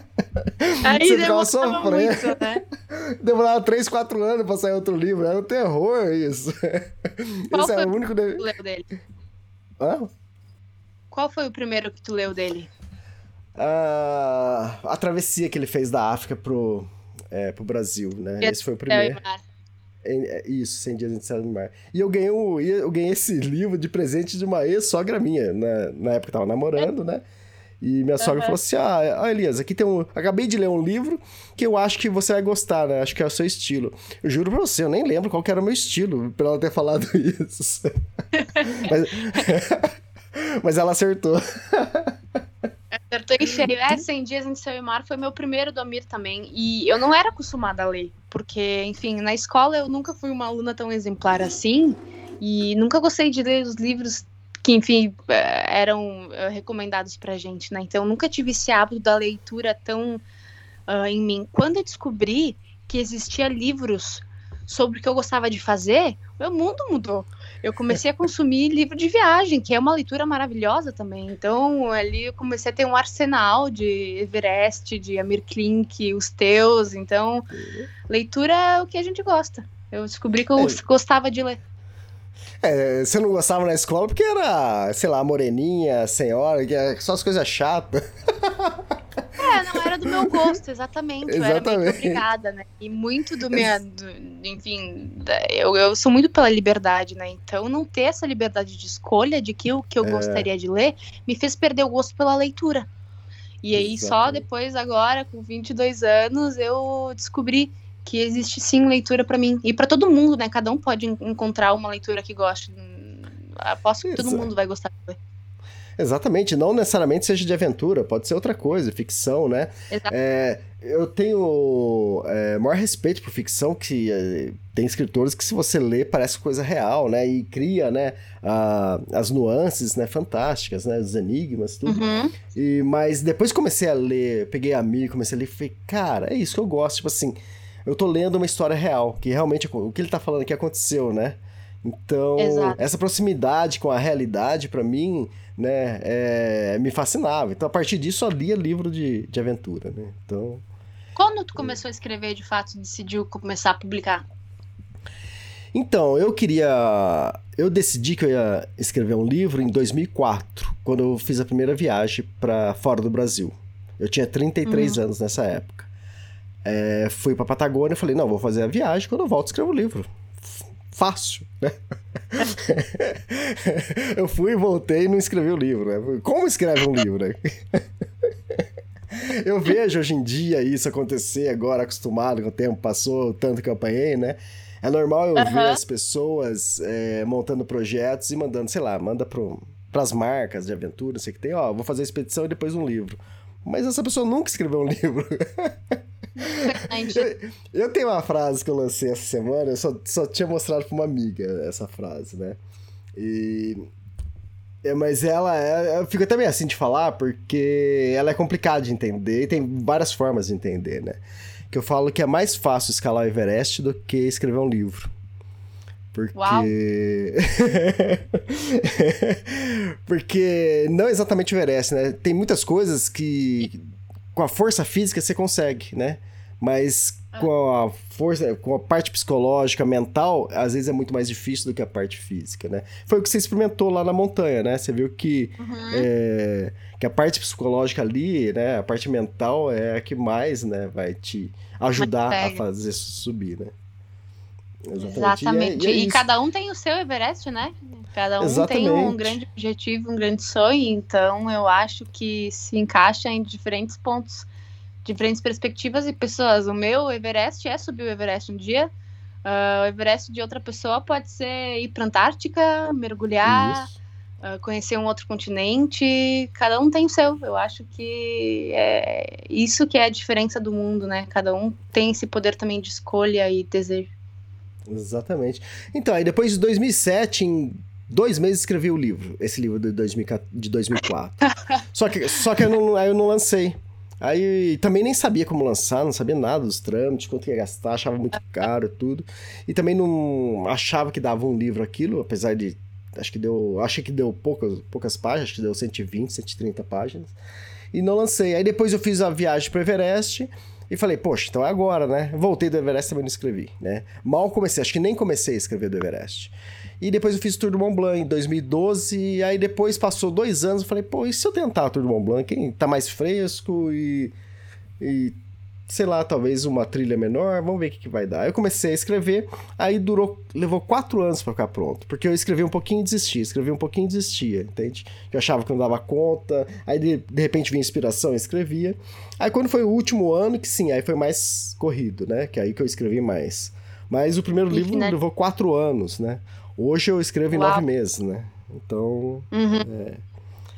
Aí você ficava sofrendo. Muito, né? Demorava 3, 4 anos pra sair outro livro. Era um terror isso. Qual Esse foi é o único de... leu dele? Hã? Qual foi o primeiro que tu leu dele? Uh, a travessia que ele fez da África pro, é, pro Brasil, né? Esse foi o primeiro. É, isso, 100 dias Céu do Mar. E eu ganhei, o, eu ganhei esse livro de presente de uma ex-sogra minha, né? na época eu tava namorando, né? E minha sogra uhum. falou assim: Ah, Elias, aqui tem um. Acabei de ler um livro que eu acho que você vai gostar, né? Acho que é o seu estilo. Eu juro pra você, eu nem lembro qual era o meu estilo, pra ela ter falado isso. Mas... Mas ela acertou. Acertou em cheio. É, 100 Dias em Seu Mar foi meu primeiro do Amir também. E eu não era acostumada a ler, porque, enfim, na escola eu nunca fui uma aluna tão exemplar assim. E nunca gostei de ler os livros que, enfim, eh, eram eh, recomendados pra gente, né? Então, nunca tive esse hábito da leitura tão uh, em mim. Quando eu descobri que existia livros sobre o que eu gostava de fazer, meu mundo mudou. Eu comecei a consumir livro de viagem, que é uma leitura maravilhosa também. Então, ali eu comecei a ter um arsenal de Everest, de Amir Klink, os teus. Então, leitura é o que a gente gosta. Eu descobri que eu é. gostava de ler. É, você não gostava na escola porque era, sei lá, moreninha, senhora, é só as coisas chatas. É, não era do meu gosto, exatamente. Eu exatamente. era muito obrigada, né? E muito do meu. Do, enfim, eu, eu sou muito pela liberdade, né? Então, não ter essa liberdade de escolha de que o que eu é. gostaria de ler me fez perder o gosto pela leitura. E aí, exatamente. só depois, agora, com 22 anos, eu descobri que existe sim leitura para mim e para todo mundo, né? Cada um pode encontrar uma leitura que goste. Aposto que todo mundo vai gostar de ler. Exatamente, não necessariamente seja de aventura, pode ser outra coisa, ficção, né? É, eu tenho é, maior respeito por ficção, que é, tem escritores que se você lê parece coisa real, né? E cria, né, a, as nuances, né, fantásticas, né, os enigmas, tudo. Uhum. E, mas depois comecei a ler, peguei a mim, comecei a ler e falei, cara, é isso que eu gosto, tipo assim eu tô lendo uma história real, que realmente o que ele tá falando aqui aconteceu, né? Então, Exato. essa proximidade com a realidade, para mim, né, é, me fascinava. Então, a partir disso, eu lia livro de, de aventura, né? Então... Quando tu começou a escrever, de fato, decidiu começar a publicar? Então, eu queria... Eu decidi que eu ia escrever um livro em 2004, quando eu fiz a primeira viagem para fora do Brasil. Eu tinha 33 uhum. anos nessa época. É, fui pra Patagônia e falei, não, vou fazer a viagem, quando eu volto escrevo o livro. Fácil, né? eu fui, voltei e não escrevi o livro, né? Como escreve um livro, né? eu vejo hoje em dia isso acontecer agora, acostumado com o tempo passou, tanto que eu apanhei, né? É normal eu uhum. ver as pessoas é, montando projetos e mandando, sei lá, manda para pras marcas de aventura, sei que tem, ó, vou fazer a expedição e depois um livro. Mas essa pessoa nunca escreveu um livro. Eu, eu, tenho uma frase que eu lancei essa semana, eu só, só tinha mostrado pra uma amiga essa frase, né? E. É, mas ela é. Eu fico até meio assim de falar, porque ela é complicada de entender e tem várias formas de entender, né? Que eu falo que é mais fácil escalar o Everest do que escrever um livro. Porque. porque não exatamente o Everest, né? Tem muitas coisas que com a força física você consegue, né? Mas com a força, com a parte psicológica, mental, às vezes é muito mais difícil do que a parte física, né? Foi o que você experimentou lá na montanha, né? Você viu que, uhum. é, que a parte psicológica ali, né? A parte mental é a que mais, né? Vai te ajudar a fazer subir, né? Exatamente. Exatamente. E, é, e, é e cada um tem o seu Everest, né? Cada um Exatamente. tem um grande objetivo, um grande sonho. Então, eu acho que se encaixa em diferentes pontos, diferentes perspectivas e pessoas. O meu Everest é subir o Everest um dia. Uh, o Everest de outra pessoa pode ser ir para Antártica, mergulhar, uh, conhecer um outro continente. Cada um tem o seu. Eu acho que é isso que é a diferença do mundo, né? Cada um tem esse poder também de escolha e desejo. Exatamente. Então, aí depois de 2007, em dois meses escrevi o livro, esse livro de, 2004. só que, só que eu não, eu não lancei. Aí também nem sabia como lançar, não sabia nada dos trâmites, quanto ia gastar, achava muito caro tudo. E também não achava que dava um livro aquilo, apesar de. Acho que deu. Achei que deu poucas, poucas páginas, acho que deu 120, 130 páginas. E não lancei. Aí depois eu fiz a viagem para Everest e falei, poxa, então é agora, né? Voltei do Everest também não escrevi, né? Mal comecei, acho que nem comecei a escrever do Everest. E depois eu fiz o Tour do Mont Blanc em 2012, e aí depois passou dois anos, eu falei, pô, e se eu tentar o Tour do Mont Blanc? Quem tá mais fresco e, e sei lá, talvez uma trilha menor, vamos ver o que, que vai dar. Eu comecei a escrever, aí durou, levou quatro anos para ficar pronto, porque eu escrevi um pouquinho e desistia, escrevi um pouquinho e desistia, entende? Eu achava que não dava conta, aí de, de repente vinha inspiração e escrevia. Aí quando foi o último ano, que sim, aí foi mais corrido, né? Que aí que eu escrevi mais. Mas o primeiro livro né? levou quatro anos, né? Hoje eu escrevo em Uau. nove meses, né? Então. Uhum. É,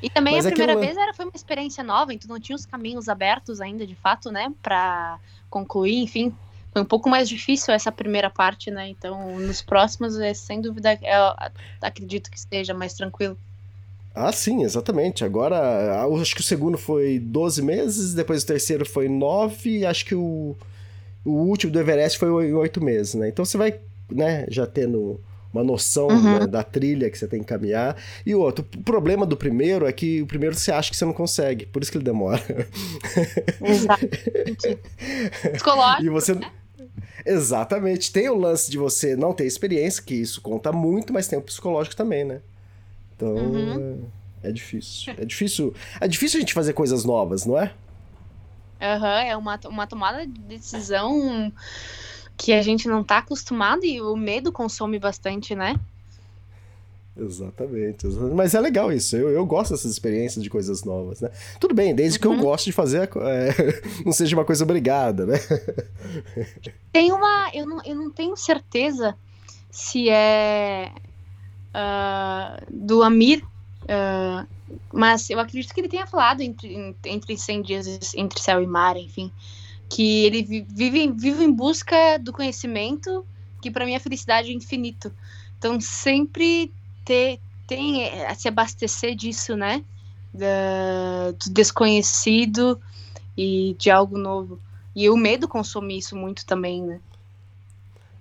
e também Mas a primeira aquilo... vez era, foi uma experiência nova, então não tinha os caminhos abertos ainda, de fato, né, para concluir, enfim. Foi um pouco mais difícil essa primeira parte, né? Então, nos próximos, é, sem dúvida, eu acredito que esteja mais tranquilo. Ah, sim, exatamente. Agora, acho que o segundo foi 12 meses, depois o terceiro foi 9, acho que o, o último do Everest foi em 8 meses, né? Então você vai, né, já tendo uma noção uhum. né, da trilha que você tem que caminhar. E o outro, o problema do primeiro é que o primeiro você acha que você não consegue, por isso que ele demora. Exatamente. Psicológico. E você. Né? Exatamente. Tem o lance de você não ter experiência, que isso conta muito, mas tem o psicológico também, né? Então. Uhum. É, é difícil. É difícil. É difícil a gente fazer coisas novas, não é? Aham, uhum, é uma, uma tomada de decisão que a gente não tá acostumado e o medo consome bastante, né? Exatamente, Mas é legal isso. Eu, eu gosto dessas experiências de coisas novas, né? Tudo bem, desde uhum. que eu uhum. gosto de fazer, é, não seja uma coisa obrigada, né? Tem uma. Eu não, eu não tenho certeza se é uh, do Amir, uh, mas eu acredito que ele tenha falado entre, entre 100 dias entre céu e mar, enfim que ele vive, vive em busca do conhecimento, que para mim a felicidade é infinito. Então sempre ter, tem é, se abastecer disso, né? Da, do desconhecido e de algo novo. E o medo consome isso muito também, né?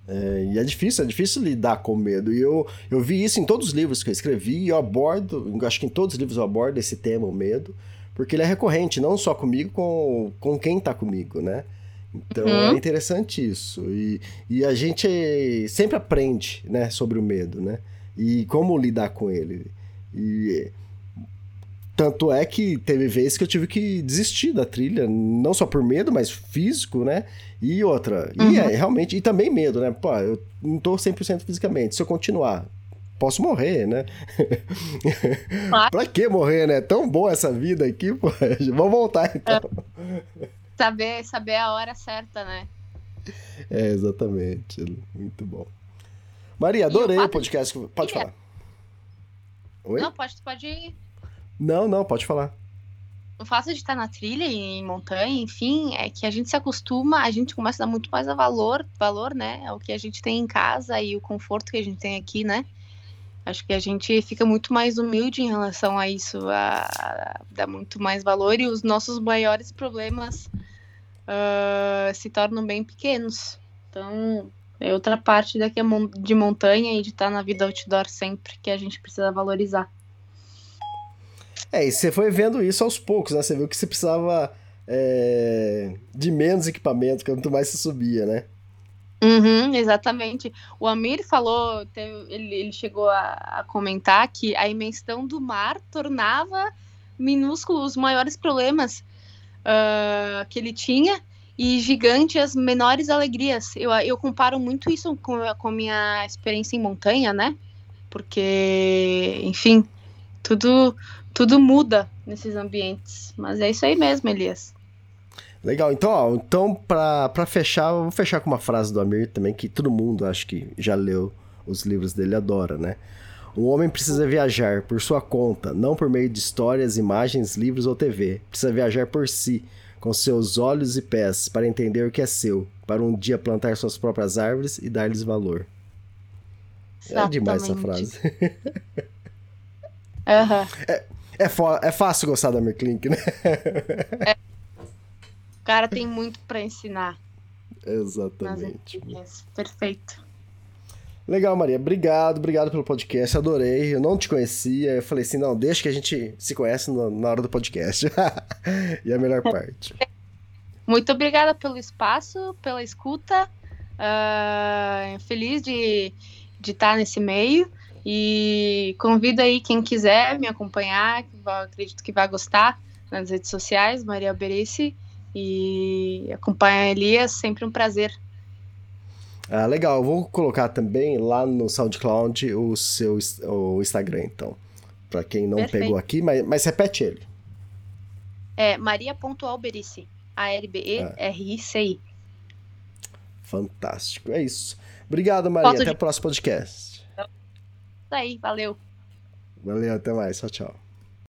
É, e é difícil, é difícil lidar com medo. E eu, eu vi isso em todos os livros que eu escrevi, e eu abordo, acho que em todos os livros eu abordo esse tema, o medo porque ele é recorrente, não só comigo, com, com quem está comigo, né? Então uhum. é interessante isso. E, e a gente sempre aprende né, sobre o medo, né? E como lidar com ele. E tanto é que teve vezes que eu tive que desistir da trilha, não só por medo, mas físico, né? E outra. Uhum. E é realmente. E também medo, né? Pô, eu não tô 100% fisicamente. Se eu continuar posso morrer, né? Ah. pra que morrer, né? Tão boa essa vida aqui, pô. Vamos voltar então. Saber, saber a hora certa, né? É, exatamente. Muito bom. Maria, adorei o, o podcast. De... Pode falar. Oi? Não, pode, pode ir. Não, não, pode falar. O fato de estar na trilha e em montanha, enfim, é que a gente se acostuma, a gente começa a dar muito mais a valor, valor, né? Ao que a gente tem em casa e o conforto que a gente tem aqui, né? Acho que a gente fica muito mais humilde em relação a isso, a, a dar muito mais valor e os nossos maiores problemas uh, se tornam bem pequenos. Então, é outra parte daqui de montanha e de estar na vida outdoor sempre que a gente precisa valorizar. É, e você foi vendo isso aos poucos, né? Você viu que você precisava é, de menos equipamento, quanto mais você subia, né? Uhum, exatamente. O Amir falou, ele, ele, chegou a, a, comentar que a imensidão do mar tornava minúsculos os maiores problemas uh, que ele tinha e gigante as menores alegrias. Eu, eu comparo muito isso com, com a minha experiência em montanha, né? Porque, enfim, tudo, tudo muda nesses ambientes. Mas é isso aí mesmo, Elias. Legal, então, ó, então para fechar, eu vou fechar com uma frase do Amir também, que todo mundo acho que já leu os livros dele, adora, né? Um homem precisa viajar por sua conta, não por meio de histórias, imagens, livros ou TV. Precisa viajar por si, com seus olhos e pés, para entender o que é seu, para um dia plantar suas próprias árvores e dar-lhes valor. Exatamente. É demais essa frase. Uhum. É, é, é, fácil gostar da Merklink, né? É. O cara tem muito para ensinar. Exatamente. Perfeito. Legal, Maria. Obrigado, obrigado pelo podcast. Adorei. Eu não te conhecia. Eu falei assim: não, deixa que a gente se conhece na hora do podcast. e a melhor parte. Muito obrigada pelo espaço, pela escuta. Uh, feliz de, de estar nesse meio. E convido aí quem quiser me acompanhar, acredito que vai gostar nas redes sociais, Maria Berice. E acompanhar a Elias, sempre um prazer. Ah, legal, eu vou colocar também lá no SoundCloud o seu o Instagram, então. Para quem não Perfeito. pegou aqui, mas, mas repete ele. É maria.alberici. A-L-B-E-R-I-C-I. Fantástico, é isso. Obrigado, Maria. Foto até de... o próximo podcast. Isso aí, valeu. Valeu, até mais. Tchau, tchau.